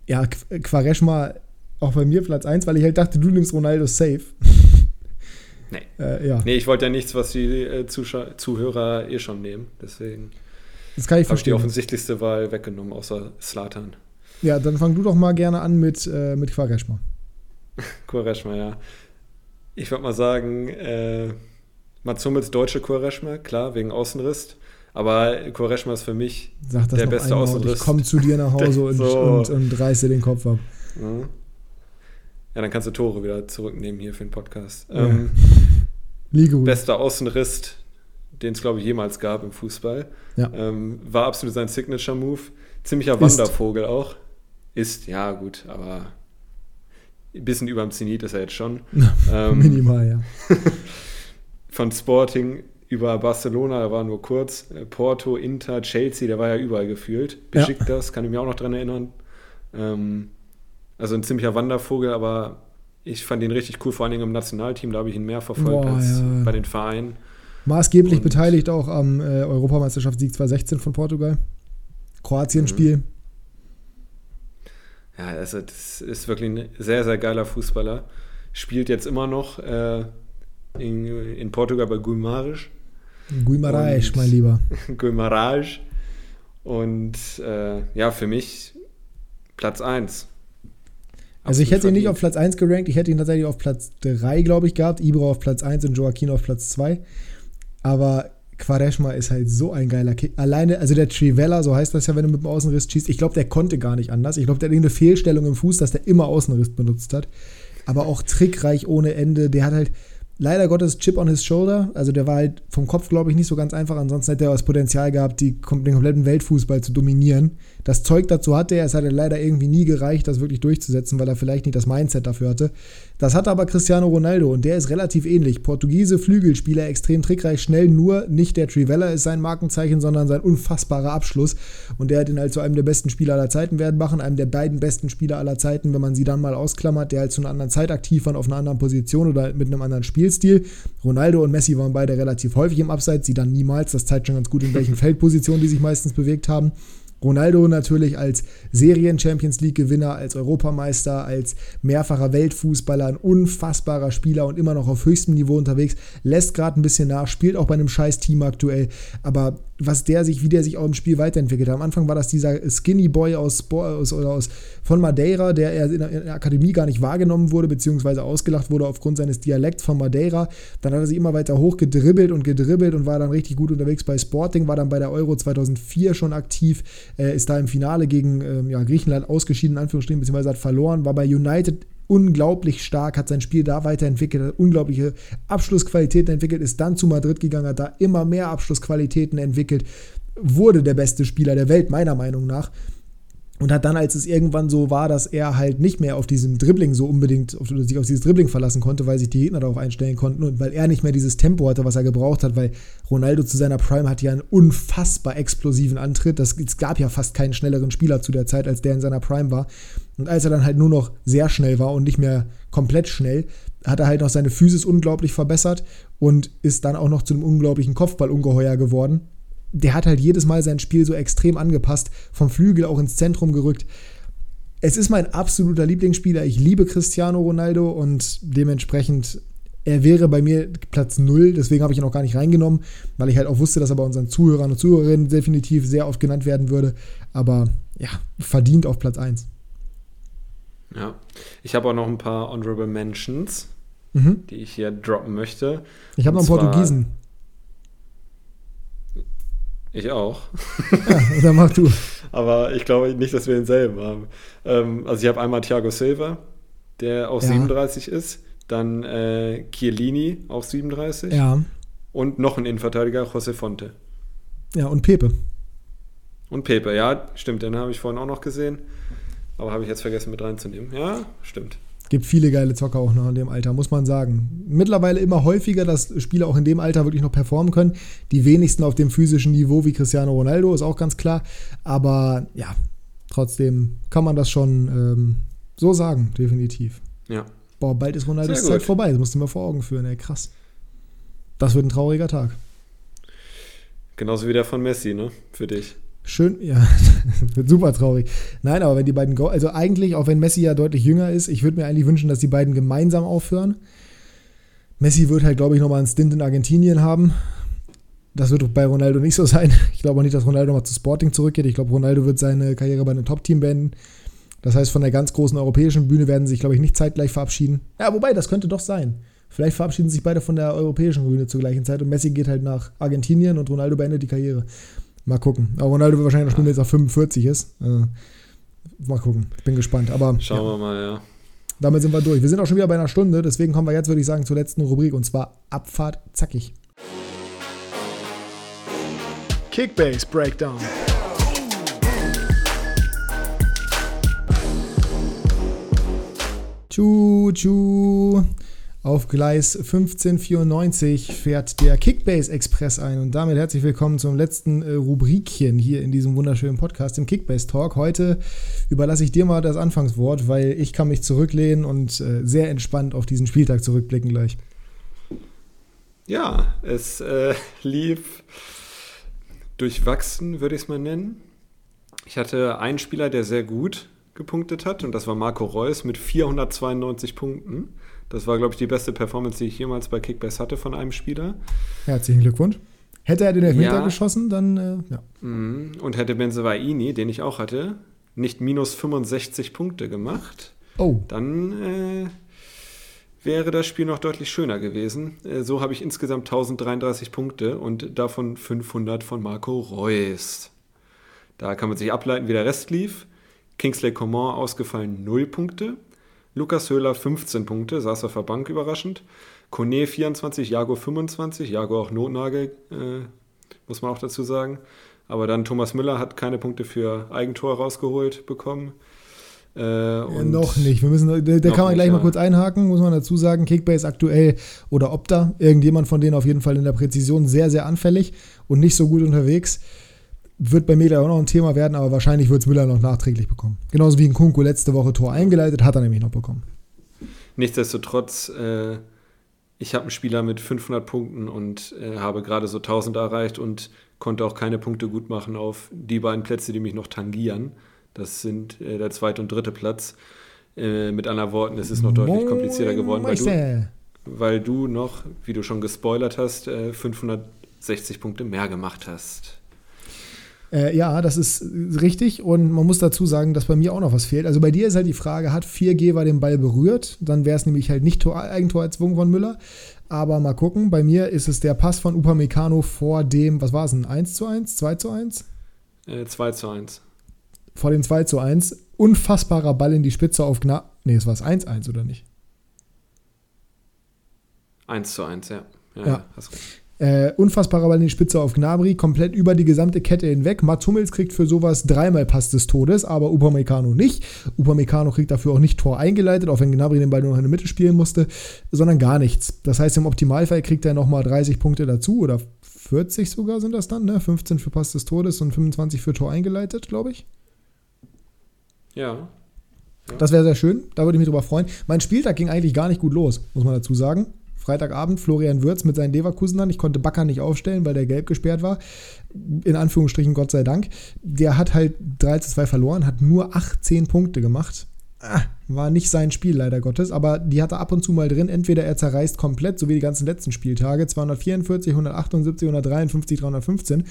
Ja, Qu- Quaresma auch bei mir Platz 1, weil ich halt dachte, du nimmst Ronaldo safe. Nee. Äh, ja, Nee, ich wollte ja nichts, was die äh, Zuhörer eh schon nehmen. Deswegen das kann ich habe ich die verstehen. offensichtlichste Wahl weggenommen, außer Slatan. Ja, dann fang du doch mal gerne an mit, äh, mit Quaresma. (laughs) Quaresma, ja. Ich würde mal sagen, äh, Mats Hummels deutsche Quaresma, klar, wegen Außenriss. Aber Quaresma ist für mich, Der beste einmal und ich Außenriss. komm zu dir nach Hause (laughs) und, So. und, und reiß dir den Kopf ab. ne? ja, dann kannst du Tore wieder zurücknehmen hier für den Podcast. Ja. Ähm, Liege ruhig. bester Außenriss, den es, glaube ich, jemals gab im Fußball. Ja. Ähm, war absolut sein Signature-Move. Ziemlicher Ist. Wandervogel auch. Ist, ja, gut, aber ein bisschen über dem Zenit ist er jetzt schon. (laughs) Ähm, Minimal, ja. (laughs) von Sporting über Barcelona, da war nur kurz, äh, Porto, Inter, Chelsea, der war ja überall gefühlt. Ja. Besiktas, kann ich mir auch noch dran erinnern. Ähm, also ein ziemlicher Wandervogel, aber ich fand ihn richtig cool, vor allen Dingen im Nationalteam, da habe ich ihn mehr verfolgt Boah, als ja. bei den Vereinen. Maßgeblich Und- beteiligt auch am äh, Europameisterschaftssieg 2016 von Portugal. Kroatien-Spiel. Mhm. Ja, also das ist wirklich ein sehr, sehr geiler Fußballer. Spielt jetzt immer noch äh, in, in Portugal bei Guimarães. Guimarães, mein Lieber. (laughs) Guimarães. Und äh, ja, für mich Platz 1. Also ich hätte ihn nicht auf Platz 1 gerankt, ich hätte ihn tatsächlich auf Platz 3, glaube ich, gehabt. Ibra auf Platz 1 und Joaquin auf Platz 2. Aber Quaresma ist halt so ein geiler Kick. Alleine, also der Trivella, so heißt das ja, wenn du mit dem Außenriss schießt, ich glaube, der konnte gar nicht anders. Ich glaube, der hat irgendeine Fehlstellung im Fuß, dass der immer Außenriss benutzt hat. Aber auch trickreich ohne Ende. Der hat halt, leider Gottes Chip on his shoulder. Also der war halt vom Kopf, glaube ich, nicht so ganz einfach. Ansonsten hätte er das Potenzial gehabt, die, den kompletten Weltfußball zu dominieren. Das Zeug dazu hatte er, es hat leider irgendwie nie gereicht, das wirklich durchzusetzen, weil er vielleicht nicht das Mindset dafür hatte. Das hatte aber Cristiano Ronaldo und der ist relativ ähnlich. Portugiese Flügelspieler, extrem trickreich, schnell, nur nicht der Trivella ist sein Markenzeichen, sondern sein unfassbarer Abschluss. Und der hat ihn halt zu einem der besten Spieler aller Zeiten werden machen, einem der beiden besten Spieler aller Zeiten, wenn man sie dann mal ausklammert, der halt zu einer anderen Zeit aktiv war, auf einer anderen Position oder mit einem anderen Spielstil. Ronaldo und Messi waren beide relativ häufig im Abseits, sie dann niemals. Das zeigt schon ganz gut, in welchen (laughs) Feldpositionen die sich meistens bewegt haben. Ronaldo natürlich als Serien-Champions League-Gewinner, als Europameister, als mehrfacher Weltfußballer, ein unfassbarer Spieler und immer noch auf höchstem Niveau unterwegs, lässt gerade ein bisschen nach, spielt auch bei einem scheiß Team aktuell, aber was der sich, wie der sich auch im Spiel weiterentwickelt hat. Am Anfang war das dieser Skinny Boy aus, aus, oder aus von Madeira, der in der, in der Akademie gar nicht wahrgenommen wurde, beziehungsweise ausgelacht wurde aufgrund seines Dialekts von Madeira. Dann hat er sich immer weiter hoch gedribbelt und gedribbelt und war dann richtig gut unterwegs bei Sporting, war dann bei der Euro 2004 schon aktiv, äh, ist da im Finale gegen ähm, ja, Griechenland ausgeschieden, in Anführungsstrichen, beziehungsweise hat verloren, war bei United unglaublich stark, hat sein Spiel da weiterentwickelt, hat unglaubliche Abschlussqualitäten entwickelt, ist dann zu Madrid gegangen, hat da immer mehr Abschlussqualitäten entwickelt, wurde der beste Spieler der Welt, meiner Meinung nach. Und hat dann, als es irgendwann so war, dass er halt nicht mehr auf diesem Dribbling so unbedingt, auf, sich auf dieses Dribbling verlassen konnte, weil sich die Gegner darauf einstellen konnten und weil er nicht mehr dieses Tempo hatte, was er gebraucht hat, weil Ronaldo zu seiner Prime hatte ja einen unfassbar explosiven Antritt. Das, es gab ja fast keinen schnelleren Spieler zu der Zeit, als der in seiner Prime war. Und als er dann halt nur noch sehr schnell war und nicht mehr komplett schnell, hat er halt noch seine Physis unglaublich verbessert und ist dann auch noch zu einem unglaublichen Kopfballungeheuer geworden der hat halt jedes Mal sein Spiel so extrem angepasst, vom Flügel auch ins Zentrum gerückt. Es ist mein absoluter Lieblingsspieler. Ich liebe Cristiano Ronaldo und dementsprechend, er wäre bei mir Platz 0. Deswegen habe ich ihn auch gar nicht reingenommen, weil ich halt auch wusste, dass er bei unseren Zuhörern und Zuhörerinnen definitiv sehr oft genannt werden würde. Aber ja, verdient auf Platz 1. Ja, ich habe auch noch ein paar Honorable Mentions, mhm. die ich hier droppen möchte. Ich habe noch einen Portugiesen. Ich auch. Ja, dann mach du. (laughs) Aber ich glaube nicht, dass wir denselben haben. Ähm, also ich habe einmal Thiago Silva, der auch ja. 37 ist. Dann äh, Chiellini, auch 37. Ja. Und noch ein Innenverteidiger, José Fonte. Ja, und Pepe. Und Pepe, ja, stimmt. Den habe ich vorhin auch noch gesehen. Aber habe ich jetzt vergessen mit reinzunehmen. Ja, stimmt. Gibt viele geile Zocker auch noch in dem Alter, muss man sagen. Mittlerweile immer häufiger, dass Spieler auch in dem Alter wirklich noch performen können. Die wenigsten auf dem physischen Niveau wie Cristiano Ronaldo, ist auch ganz klar. Aber ja, trotzdem kann man das schon ähm, so sagen, definitiv. Ja. Boah, bald ist Ronaldos Zeit vorbei. Das musst du mir vor Augen führen, ey, krass. Das wird ein trauriger Tag. Genauso wie der von Messi, ne? Für dich. Schön, ja, wird (laughs) super traurig. Nein, aber wenn die beiden, also eigentlich, auch wenn Messi ja deutlich jünger ist, ich würde mir eigentlich wünschen, dass die beiden gemeinsam aufhören. Messi wird halt, glaube ich, nochmal einen Stint in Argentinien haben. Das wird bei Ronaldo nicht so sein. (laughs) Ich glaube auch nicht, dass Ronaldo nochmal zu Sporting zurückgeht. Ich glaube, Ronaldo wird seine Karriere bei einem Top-Team beenden. Das heißt, von der ganz großen europäischen Bühne werden sich, glaube ich, nicht zeitgleich verabschieden. Ja, wobei, das könnte doch sein. Vielleicht verabschieden sich beide von der europäischen Bühne zur gleichen Zeit und Messi geht halt nach Argentinien und Ronaldo beendet die Karriere. Mal gucken. Aber Ronaldo wird wahrscheinlich noch spielen, wenn jetzt auf 45 ist. Äh, mal gucken. Ich bin gespannt. Aber schauen ja. wir mal, ja. Damit sind wir durch. Wir sind auch schon wieder bei einer Stunde, deswegen kommen wir jetzt, würde ich sagen, zur letzten Rubrik und zwar Abfahrt zackig. Kickbase Breakdown. Tschu, tschu. Auf Gleis 1594 fährt der Kickbase Express ein und damit herzlich willkommen zum letzten äh, Rubrikchen hier in diesem wunderschönen Podcast, dem Kickbase Talk. Heute überlasse ich dir mal das Anfangswort, weil ich kann mich zurücklehnen und äh, sehr entspannt auf diesen Spieltag zurückblicken gleich. Ja, es äh, lief durchwachsen, würde ich es mal nennen. Ich hatte einen Spieler, der sehr gut gepunktet hat und das war Marco Reus mit 492 Punkten. Das war, glaube ich, die beste Performance, die ich jemals bei Kickbase hatte von einem Spieler. Herzlichen Glückwunsch. Hätte er den Elfmeter ja. geschossen, dann äh, ja. Mhm. Und hätte Benzebaini, den ich auch hatte, nicht minus 65 Punkte gemacht, oh. dann äh, wäre das Spiel noch deutlich schöner gewesen. Äh, so habe ich insgesamt 1033 Punkte und davon 500 von Marco Reus. Da kann man sich ableiten, wie der Rest lief. Kingsley Coman ausgefallen 0 Punkte. Lukas Höhler 15 Punkte, saß auf der Bank überraschend. Kone 24, Jago 25, Jago auch Notnagel, äh, muss man auch dazu sagen. Aber dann Thomas Müller hat keine Punkte für Eigentor rausgeholt bekommen. Äh, ja, noch nicht. Wir müssen, da, da kann man gleich nicht, mal kurz einhaken, muss man dazu sagen. Kickbase aktuell oder Opta, irgendjemand von denen auf jeden Fall in der Präzision sehr, sehr anfällig und nicht so gut unterwegs. Wird bei mir auch noch ein Thema werden, aber wahrscheinlich wird es Müller noch nachträglich bekommen. Genauso wie ein Kunku letzte Woche Tor eingeleitet, hat er nämlich noch bekommen. Nichtsdestotrotz, äh, ich habe einen Spieler mit 500 Punkten und äh, habe gerade so 1000 erreicht und konnte auch keine Punkte gut machen auf die beiden Plätze, die mich noch tangieren. Das sind äh, der zweite und dritte Platz. Äh, mit anderen Worten, es ist noch deutlich komplizierter geworden, weil du, weil du noch, wie du schon gespoilert hast, 560 äh, Punkte mehr gemacht hast. Äh, ja, das ist richtig und man muss dazu sagen, dass bei mir auch noch was fehlt. Also bei dir ist halt die Frage, hat 4G den Ball berührt? Dann wäre es nämlich halt nicht Tor, Eigentor erzwungen von Müller. Aber mal gucken, bei mir ist es der Pass von Upamecano vor dem, was war es, ein 1 zu 1, 2 zu 1? Äh, 2 zu 1 vor dem 2 zu 1. Unfassbarer Ball in die Spitze auf Gnabry. Nee, es war es 1-1 oder nicht? 1 zu 1, ja. Ja, ja. Äh, unfassbarer Ball in die Spitze auf Gnabry, komplett über die gesamte Kette hinweg. Mats Hummels kriegt für sowas dreimal Pass des Todes, aber Upamecano nicht. Upamecano kriegt dafür auch nicht Tor eingeleitet, auch wenn Gnabry den Ball nur noch in der Mitte spielen musste, sondern gar nichts. Das heißt, im Optimalfall kriegt er nochmal 30 Punkte dazu oder 40 sogar sind das dann, ne? 15 für Pass des Todes und 25 für Tor eingeleitet, glaube ich. Ja. ja. Das wäre sehr schön, da würde ich mich drüber freuen. Mein Spieltag ging eigentlich gar nicht gut los, muss man dazu sagen. Freitagabend Florian Würz mit seinen Leverkusenern. Ich konnte Bakker nicht aufstellen, weil der gelb gesperrt war. In Anführungsstrichen Gott sei Dank. Der hat halt 3 zu 2 verloren, hat nur 18 Punkte gemacht. Ah, war nicht sein Spiel, leider Gottes, aber die hat er ab und zu mal drin. Entweder er zerreißt komplett, so wie die ganzen letzten Spieltage, 244, 178, 153, 315,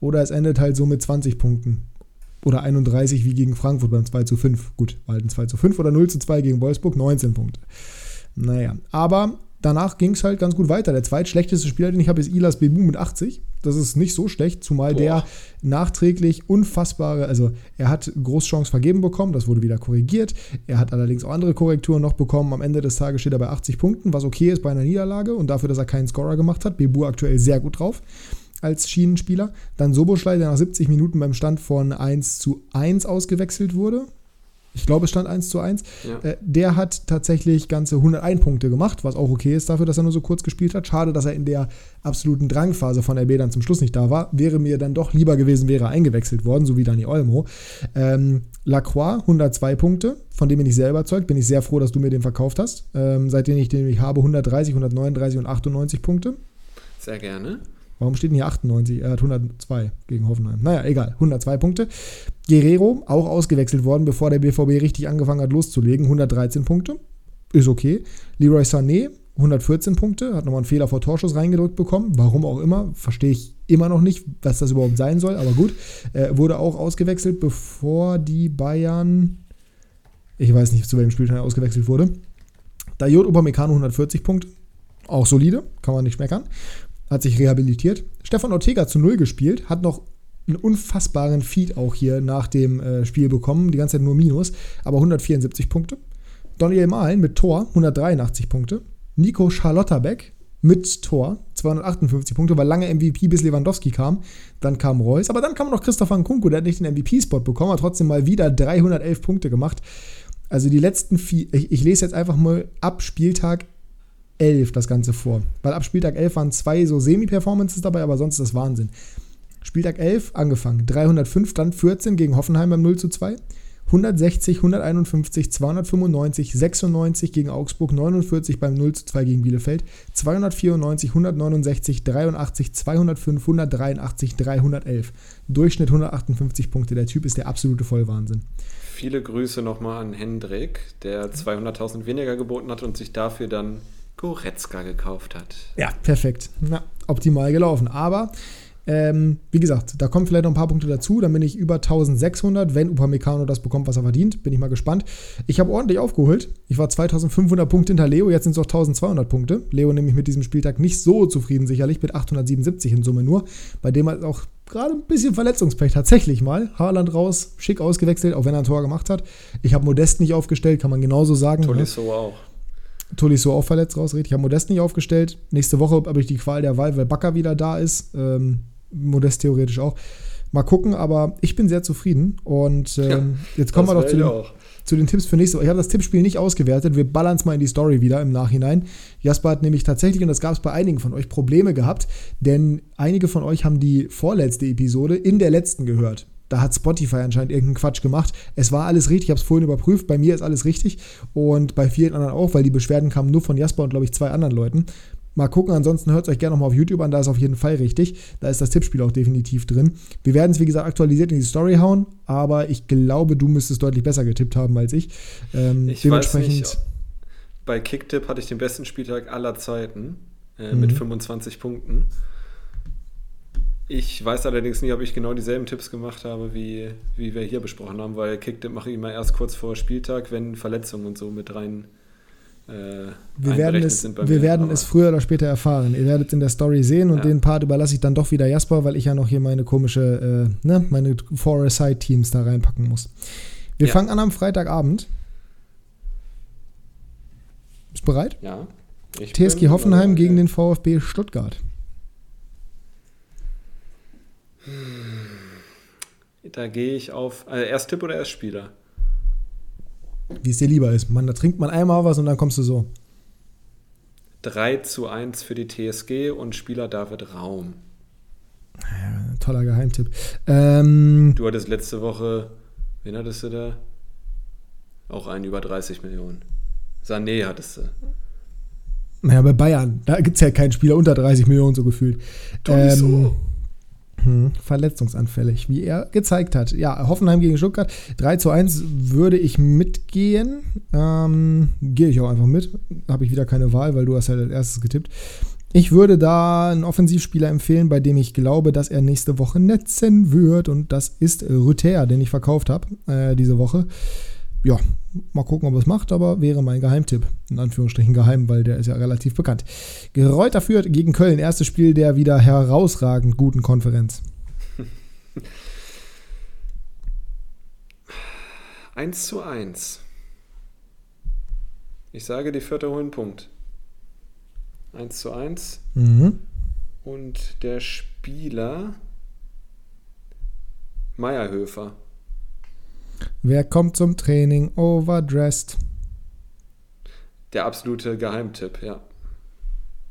oder es endet halt so mit 20 Punkten oder 31 wie gegen Frankfurt beim 2 zu 5. Gut, war halt ein 2 zu 5 oder 0 zu 2 gegen Wolfsburg, 19 Punkte. Naja, aber danach ging es halt ganz gut weiter. Der zweitschlechteste Spieler, den ich habe, ist Ilas Bebu mit 80. Das ist nicht so schlecht, zumal Boah. der nachträglich unfassbare, also er hat Großchance vergeben bekommen, das wurde wieder korrigiert. Er hat allerdings auch andere Korrekturen noch bekommen. Am Ende des Tages steht er bei 80 Punkten, was okay ist bei einer Niederlage und dafür, dass er keinen Scorer gemacht hat. Bebu aktuell sehr gut drauf als Schienenspieler. Dann Soboschlei, der nach 70 Minuten beim Stand von 1 zu 1 ausgewechselt wurde. Ich glaube, es stand 1 zu 1. Ja. Äh, der hat tatsächlich ganze 101 Punkte gemacht, was auch okay ist dafür, dass er nur so kurz gespielt hat. Schade, dass er in der absoluten Drangphase von RB dann zum Schluss nicht da war. Wäre mir dann doch lieber gewesen, wäre er eingewechselt worden, so wie Dani Olmo. Ähm, Lacroix, 102 Punkte, von dem bin ich sehr überzeugt. Bin ich sehr froh, dass du mir den verkauft hast. Ähm, seitdem ich den ich habe, 130, 139 und 98 Punkte. Sehr gerne. Warum steht denn hier 98? Er hat 102 gegen Hoffenheim. Naja, egal. 102 Punkte. Guerrero, auch ausgewechselt worden, bevor der BVB richtig angefangen hat loszulegen. 113 Punkte. Ist okay. Leroy Sané, 114 Punkte. Hat nochmal einen Fehler vor Torschuss reingedrückt bekommen. Warum auch immer. Verstehe ich immer noch nicht, was das überhaupt sein soll. Aber gut. Er wurde auch ausgewechselt, bevor die Bayern. Ich weiß nicht, zu welchem Spieltag er ausgewechselt wurde. Dayot Upamecano 140 Punkte. Auch solide, kann man nicht meckern hat sich rehabilitiert. Stefan Ortega zu Null gespielt, hat noch einen unfassbaren Feed auch hier nach dem äh, Spiel bekommen, die ganze Zeit nur Minus, aber 174 Punkte. Daniel Mahlen mit Tor, 183 Punkte. Nico Charlotterbeck mit Tor, 258 Punkte, weil lange MVP bis Lewandowski kam. Dann kam Reus, aber dann kam noch Christopher Nkunku, der hat nicht den MVP-Spot bekommen, hat trotzdem mal wieder 311 Punkte gemacht. Also die letzten vier, ich, ich lese jetzt einfach mal ab Spieltag 11 das Ganze vor. Weil ab Spieltag 11 waren zwei so Semi-Performances dabei, aber sonst ist das Wahnsinn. Spieltag 11 angefangen, 305, dann 14 gegen Hoffenheim beim 0 zu 2. 160, 151, 295, 96 gegen Augsburg, 49 beim 0 zu 2 gegen Bielefeld, 294, 169, 83, 205, 183, 311. Durchschnitt 158 Punkte. Der Typ ist der absolute Vollwahnsinn. Viele Grüße nochmal an Hendrik, der 200.000 weniger geboten hat und sich dafür dann Goretzka gekauft hat. Ja, perfekt. Ja, optimal gelaufen. Aber Ähm, wie gesagt, da kommen vielleicht noch ein paar Punkte dazu. Dann bin ich über 1600, wenn Upamecano das bekommt, was er verdient. Bin ich mal gespannt. Ich habe ordentlich aufgeholt. Ich war 2500 Punkte hinter Leo, jetzt sind es auch 1200 Punkte. Leo nämlich mit diesem Spieltag nicht so zufrieden, sicherlich, mit 877 in Summe nur. Bei dem hat auch gerade ein bisschen Verletzungspech tatsächlich mal. Haaland raus, schick ausgewechselt, auch wenn er ein Tor gemacht hat. Ich habe Modest nicht aufgestellt, kann man genauso sagen. ne? Tolisso auch. Tolisso auch verletzt raus, richtig. Ich habe Modest nicht aufgestellt. Nächste Woche habe ich die Qual der Wahl, weil Bakker wieder da ist. Ähm, Modest theoretisch auch. Mal gucken, aber ich bin sehr zufrieden. Und ähm, Ja, jetzt kommen wir doch zu den, zu den Tipps für nächste Woche. Ich habe das Tippspiel nicht ausgewertet. Wir ballern es mal in die Story wieder im Nachhinein. Jasper hat nämlich tatsächlich, und das gab es bei einigen von euch, Probleme gehabt, denn einige von euch haben die vorletzte Episode in der letzten gehört. Da hat Spotify anscheinend irgendeinen Quatsch gemacht. Es war alles richtig, ich habe es vorhin überprüft. Bei mir ist alles richtig und bei vielen anderen auch, weil die Beschwerden kamen nur von Jasper und, glaube ich, zwei anderen Leuten. Mal gucken, ansonsten hört es euch gerne nochmal auf YouTube an, da ist auf jeden Fall richtig. Da ist das Tippspiel auch definitiv drin. Wir werden es, wie gesagt, aktualisiert in die Story hauen, aber ich glaube, du müsstest deutlich besser getippt haben als ich. Ähm, Ich weiß nicht. Bei Kicktip hatte ich den besten Spieltag aller Zeiten äh, mit Mhm. 25 Punkten. Ich weiß allerdings nicht, ob ich genau dieselben Tipps gemacht habe, wie, wie wir hier besprochen haben, weil Kicktip mache ich immer erst kurz vor Spieltag, wenn Verletzungen und so mit rein. Äh, wir werden, es, wir mir. werden es früher oder später erfahren. Ihr werdet es in der Story sehen und Ja. den Part überlasse ich dann doch wieder Jasper, weil ich ja noch hier meine komische, äh, ne, meine Four-Side-Teams da reinpacken muss. Wir Ja. fangen an am Freitagabend. Bist bereit? Ja. TSG Hoffenheim gegen den VfB Stuttgart. Da gehe ich auf. Äh, erst Tipp oder erst Spieler? Wie es dir lieber ist. Man, da trinkt man einmal was und dann kommst du so. 3 zu 1 für die TSG und Spieler David Raum. Ja, toller Geheimtipp. Ähm, Du hattest letzte Woche, wen hattest du da? Auch einen über 30 Millionen. Sané hattest du. naja, bei Bayern, da gibt es ja keinen Spieler unter 30 Millionen so gefühlt. Ähm, hm, verletzungsanfällig, wie er gezeigt hat. Ja, Hoffenheim gegen Stuttgart. 3 zu 1 würde ich mitgehen. Ähm, Gehe ich auch einfach mit. Habe ich wieder keine Wahl, weil du hast ja als erstes getippt. Ich würde da einen Offensivspieler empfehlen, bei dem ich glaube, dass er nächste Woche netzen wird. Und das ist Rüther, den ich verkauft habe äh, diese Woche. Ja, mal gucken, ob er es macht, aber wäre mein Geheimtipp. In Anführungsstrichen geheim, weil der ist ja relativ bekannt. Gereuter führt gegen Köln. Erstes Spiel der wieder herausragend guten Konferenz. (laughs) 1 zu 1. Ich sage, die Vierter holen Punkt. 1 zu 1. Mhm. Und der Spieler Meierhöfer. Wer kommt zum Training overdressed? Der absolute Geheimtipp, ja.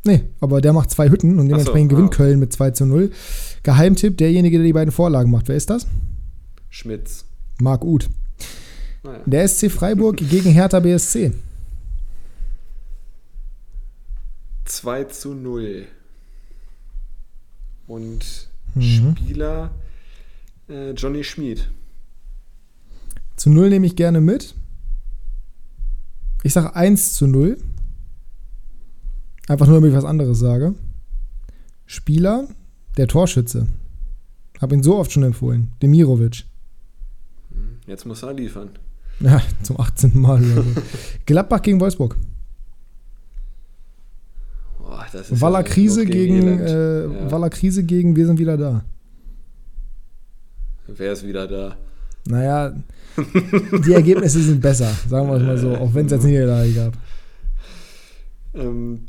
Nee, aber der macht zwei Hütten und dementsprechend ah. gewinnt Köln mit 2 zu 0. Geheimtipp, derjenige, der die beiden Vorlagen macht. Wer ist das? Schmitz. Marc Uth. Naja. Der SC Freiburg (laughs) gegen Hertha BSC. 2 zu 0. Und Mhm. Spieler äh, Johnny Schmid. Zu 0 nehme ich gerne mit. Ich sage 1 zu 0. Einfach nur, damit ich was anderes sage. Spieler, der Torschütze. Habe ihn so oft schon empfohlen. Demirovic. Jetzt muss er liefern. (laughs) Ja, zum 18. Mal so. (laughs) Gladbach gegen Wolfsburg. Boah, Waller ja Krise gegen, Elend. äh, Ja. Waller Krise gegen Wir sind wieder da. Wer ist wieder da? Naja, die Ergebnisse sind besser, sagen wir es mal so, auch wenn es jetzt Niederlage gab. Ähm,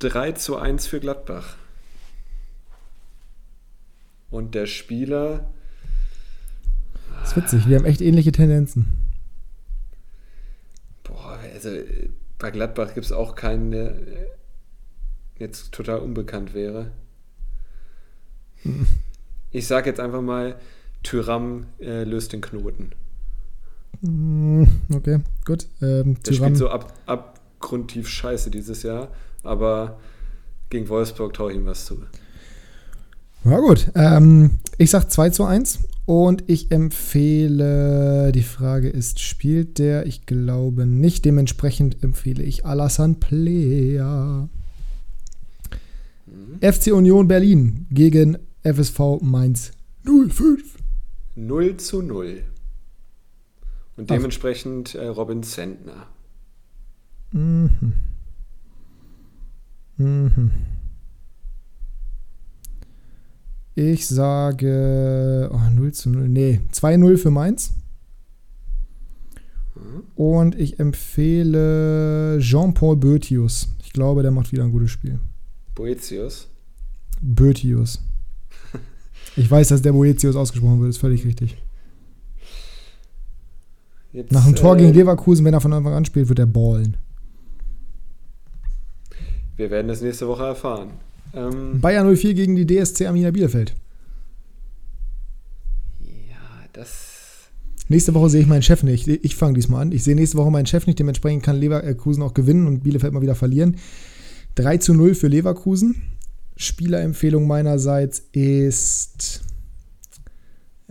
3 zu 1 für Gladbach. Und der Spieler, Das ist witzig, wir haben echt ähnliche Tendenzen. boah, also bei Gladbach gibt es auch keinen, der jetzt total unbekannt wäre. Ich sage jetzt einfach mal, Tyram äh, löst den Knoten. Mm, Okay, gut. Ähm, Der Tyrann, spielt so ab, abgrundtief scheiße dieses Jahr, aber gegen Wolfsburg traue ich ihm was zu. Ja gut, ähm, ich sag 2 zu 1 und ich empfehle, die Frage ist, spielt der? Ich glaube nicht, dementsprechend empfehle ich Alassane Plea. Mhm. FC Union Berlin gegen FSV Mainz 05. 0 zu 0. Und dementsprechend äh, Robin Zentner. Mhm. Mhm. Ich sage oh, 0 zu 0. Nee, 2-0 für Mainz. Und ich empfehle Jean-Paul Boetius. Ich glaube, der macht wieder ein gutes Spiel. Boetius. Boetius. Ich weiß, dass der Boetius ausgesprochen wird, ist völlig richtig. Jetzt, Nach dem Tor äh, gegen Leverkusen, wenn er von Anfang an spielt, wird er ballen. Wir werden es nächste Woche erfahren. Ähm, Bayern 04 gegen die DSC Arminia Bielefeld. ja, das. Nächste Woche sehe ich meinen Chef nicht. Ich fange diesmal an. Ich sehe nächste Woche meinen Chef nicht. Dementsprechend kann Leverkusen auch gewinnen und Bielefeld mal wieder verlieren. 3 zu 0 für Leverkusen. Spielerempfehlung meinerseits ist.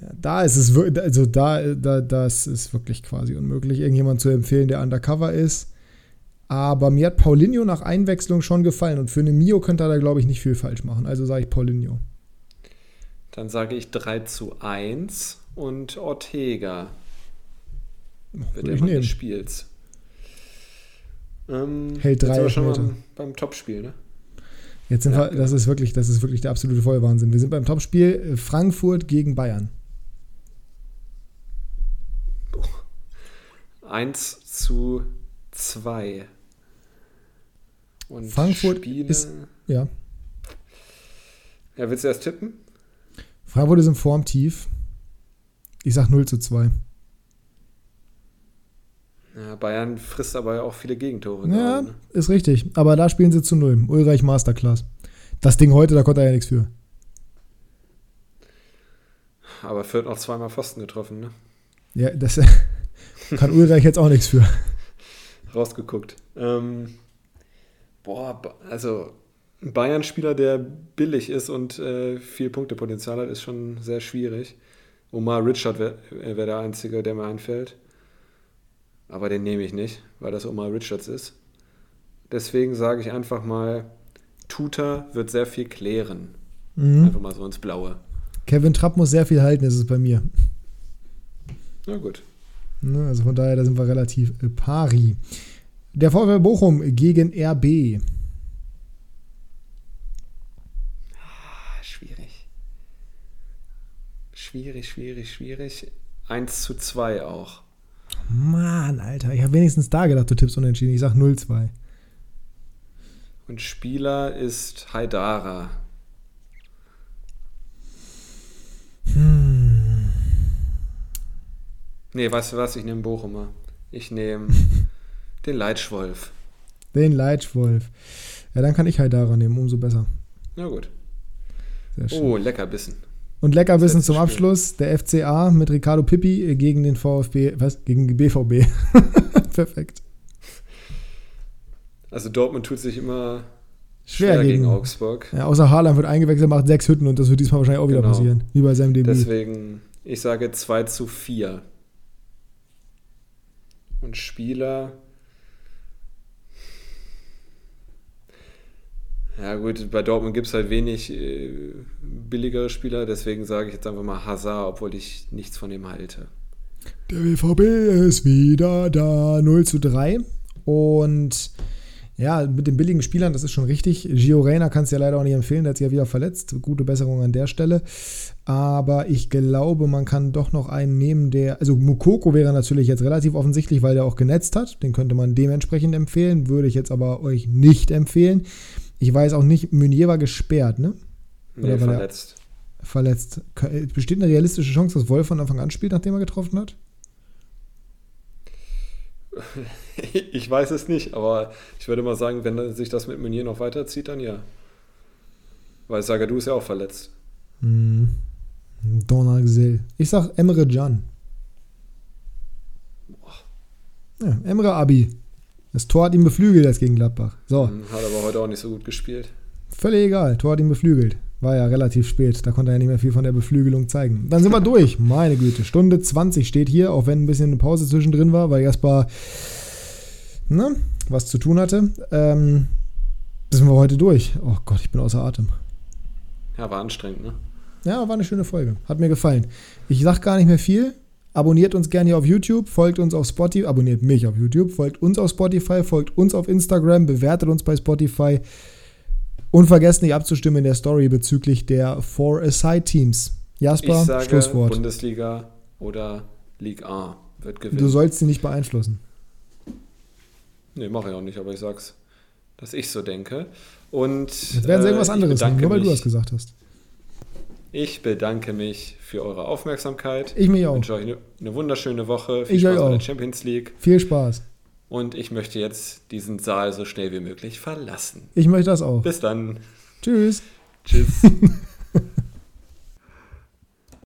Ja, da ist es wirklich, also da, da, das ist wirklich quasi unmöglich, irgendjemand zu empfehlen, der undercover ist. Aber mir hat Paulinho nach Einwechslung schon gefallen und für eine Mio könnte er da, glaube ich, nicht viel falsch machen. Also sage ich Paulinho. Dann sage ich 3 zu 1 und Ortega wird Mann nehmen. des Spiels. Ähm, Hält jetzt drei sind wir schon beim, beim Topspiel, ne? Jetzt sind Ja, wir, das ist wirklich, das ist wirklich der absolute Vollwahnsinn. Wir sind beim Topspiel äh, Frankfurt gegen Bayern. 1 zu 2. Und Frankfurt Spiele, ist- Ja. Ja, willst du erst tippen? Frankfurt ist im Formtief. Ich sag 0 zu 2. Ja, Bayern frisst aber auch viele Gegentore. Ja, gerade, ne? ist richtig. Aber da spielen sie zu 0. Ulreich Masterclass. Das Ding heute, da konnte er ja nichts für. Aber Fürth auch zweimal Pfosten getroffen, ne? Ja, das (laughs) kann Ulreich jetzt auch nichts für. Rausgeguckt. Ähm, boah, also ein Bayern-Spieler, der billig ist und äh, viel Punktepotenzial hat, ist schon sehr schwierig. Omar Richard wäre wär der Einzige, der mir einfällt. Aber den nehme ich nicht, weil das Omar Richards ist. Deswegen sage ich einfach mal, Tuta wird sehr viel klären. Mhm. Einfach mal so ins Blaue. Kevin Trapp muss sehr viel halten, ist es bei mir. Na gut. Ne, also von daher, da sind wir relativ äh, pari. Der VfL Bochum gegen RB. Ah, schwierig. Schwierig, schwierig, schwierig. 1 zu 2 auch. Mann, Alter, ich habe wenigstens da gedacht, du tippst unentschieden. Ich sag 0-2. Und Spieler ist Haidara. Hm. Nee, weißt du was? Ich nehme Bochumer. Ich nehme (laughs) den Leitschwolf. Den Leitwolf. Ja, dann kann ich daran nehmen, umso besser. Na gut. Oh, Leckerbissen. Und Leckerbissen zum. Abschluss. Der FCA mit Ricardo Pippi gegen den VfB, was? Gegen die BVB. (laughs) Perfekt. Also Dortmund tut sich immer Schwer, schwer, gegen, gegen, Augsburg. Ja, außer Haaland wird eingewechselt, macht sechs Hütten und das wird diesmal wahrscheinlich auch wieder Genau. passieren. Wie bei seinem Debüt. Deswegen, ich sage 2 zu 4. Und Spieler. Ja, gut, bei Dortmund gibt es halt wenig äh, billigere Spieler, deswegen sage ich jetzt einfach mal Hazard, obwohl ich nichts von ihm halte. Der BVB ist wieder da. 0 zu 3. Und ja, mit den billigen Spielern, das ist schon richtig. Gio Reyna kannst du ja leider auch nicht empfehlen, der hat sich ja wieder verletzt. Gute Besserung an der Stelle. Aber ich glaube, man kann doch noch einen nehmen, der. Also Mukoko wäre natürlich jetzt relativ offensichtlich, weil der auch genetzt hat. Den könnte man dementsprechend empfehlen. Würde ich jetzt aber euch nicht empfehlen. Ich weiß auch nicht, Meunier war gesperrt, ne? Nee, Oder der- verletzt. Verletzt. Besteht eine realistische Chance, dass Wolf von Anfang an spielt, nachdem er getroffen hat? (laughs) Ich weiß es nicht, aber ich würde mal sagen, wenn sich das mit Meunier noch weiterzieht, dann ja. Weil Sagadu ist ja auch verletzt. Hm. Donaxel. Ich sag Emre Can. Ja, Emre Abi. Das Tor hat ihn beflügelt als gegen Gladbach. So, Hm, Hat aber heute auch nicht so gut gespielt. völlig egal. Tor hat ihn beflügelt. War ja relativ spät. Da konnte er ja nicht mehr viel von der Beflügelung zeigen. Dann sind wir durch. Meine Güte. Stunde 20 steht hier, auch wenn ein bisschen eine Pause zwischendrin war, weil Jasper ne, was zu tun hatte. Ähm, sind wir heute durch. Oh Gott, ich bin außer Atem. Ja, war anstrengend, ne? Ja, war eine schöne Folge. Hat mir gefallen. Ich sag gar nicht mehr viel. Abonniert uns gerne hier auf YouTube, folgt uns auf Spotify, abonniert mich auf YouTube, folgt uns auf Spotify, folgt uns auf Instagram, bewertet uns bei Spotify und vergesst nicht abzustimmen in der Story bezüglich der Four Aside Teams. Jasper, ich sage Schlusswort. Bundesliga oder Liga A wird gewinnen. Du sollst sie nicht beeinflussen. nee, mache ich auch nicht, aber ich sag's, dass ich so denke. Und Jetzt werden sie äh, irgendwas ich anderes sagen, nur weil du mich- das gesagt hast. Ich bedanke mich für eure Aufmerksamkeit. Ich mich Ich auch. wünsche euch eine, eine wunderschöne Woche. Viel Ich Spaß bei der. Champions League. Viel Spaß. Und ich möchte jetzt diesen Saal so schnell wie möglich verlassen. Ich möchte das auch. Bis dann. Tschüss. Tschüss. (laughs)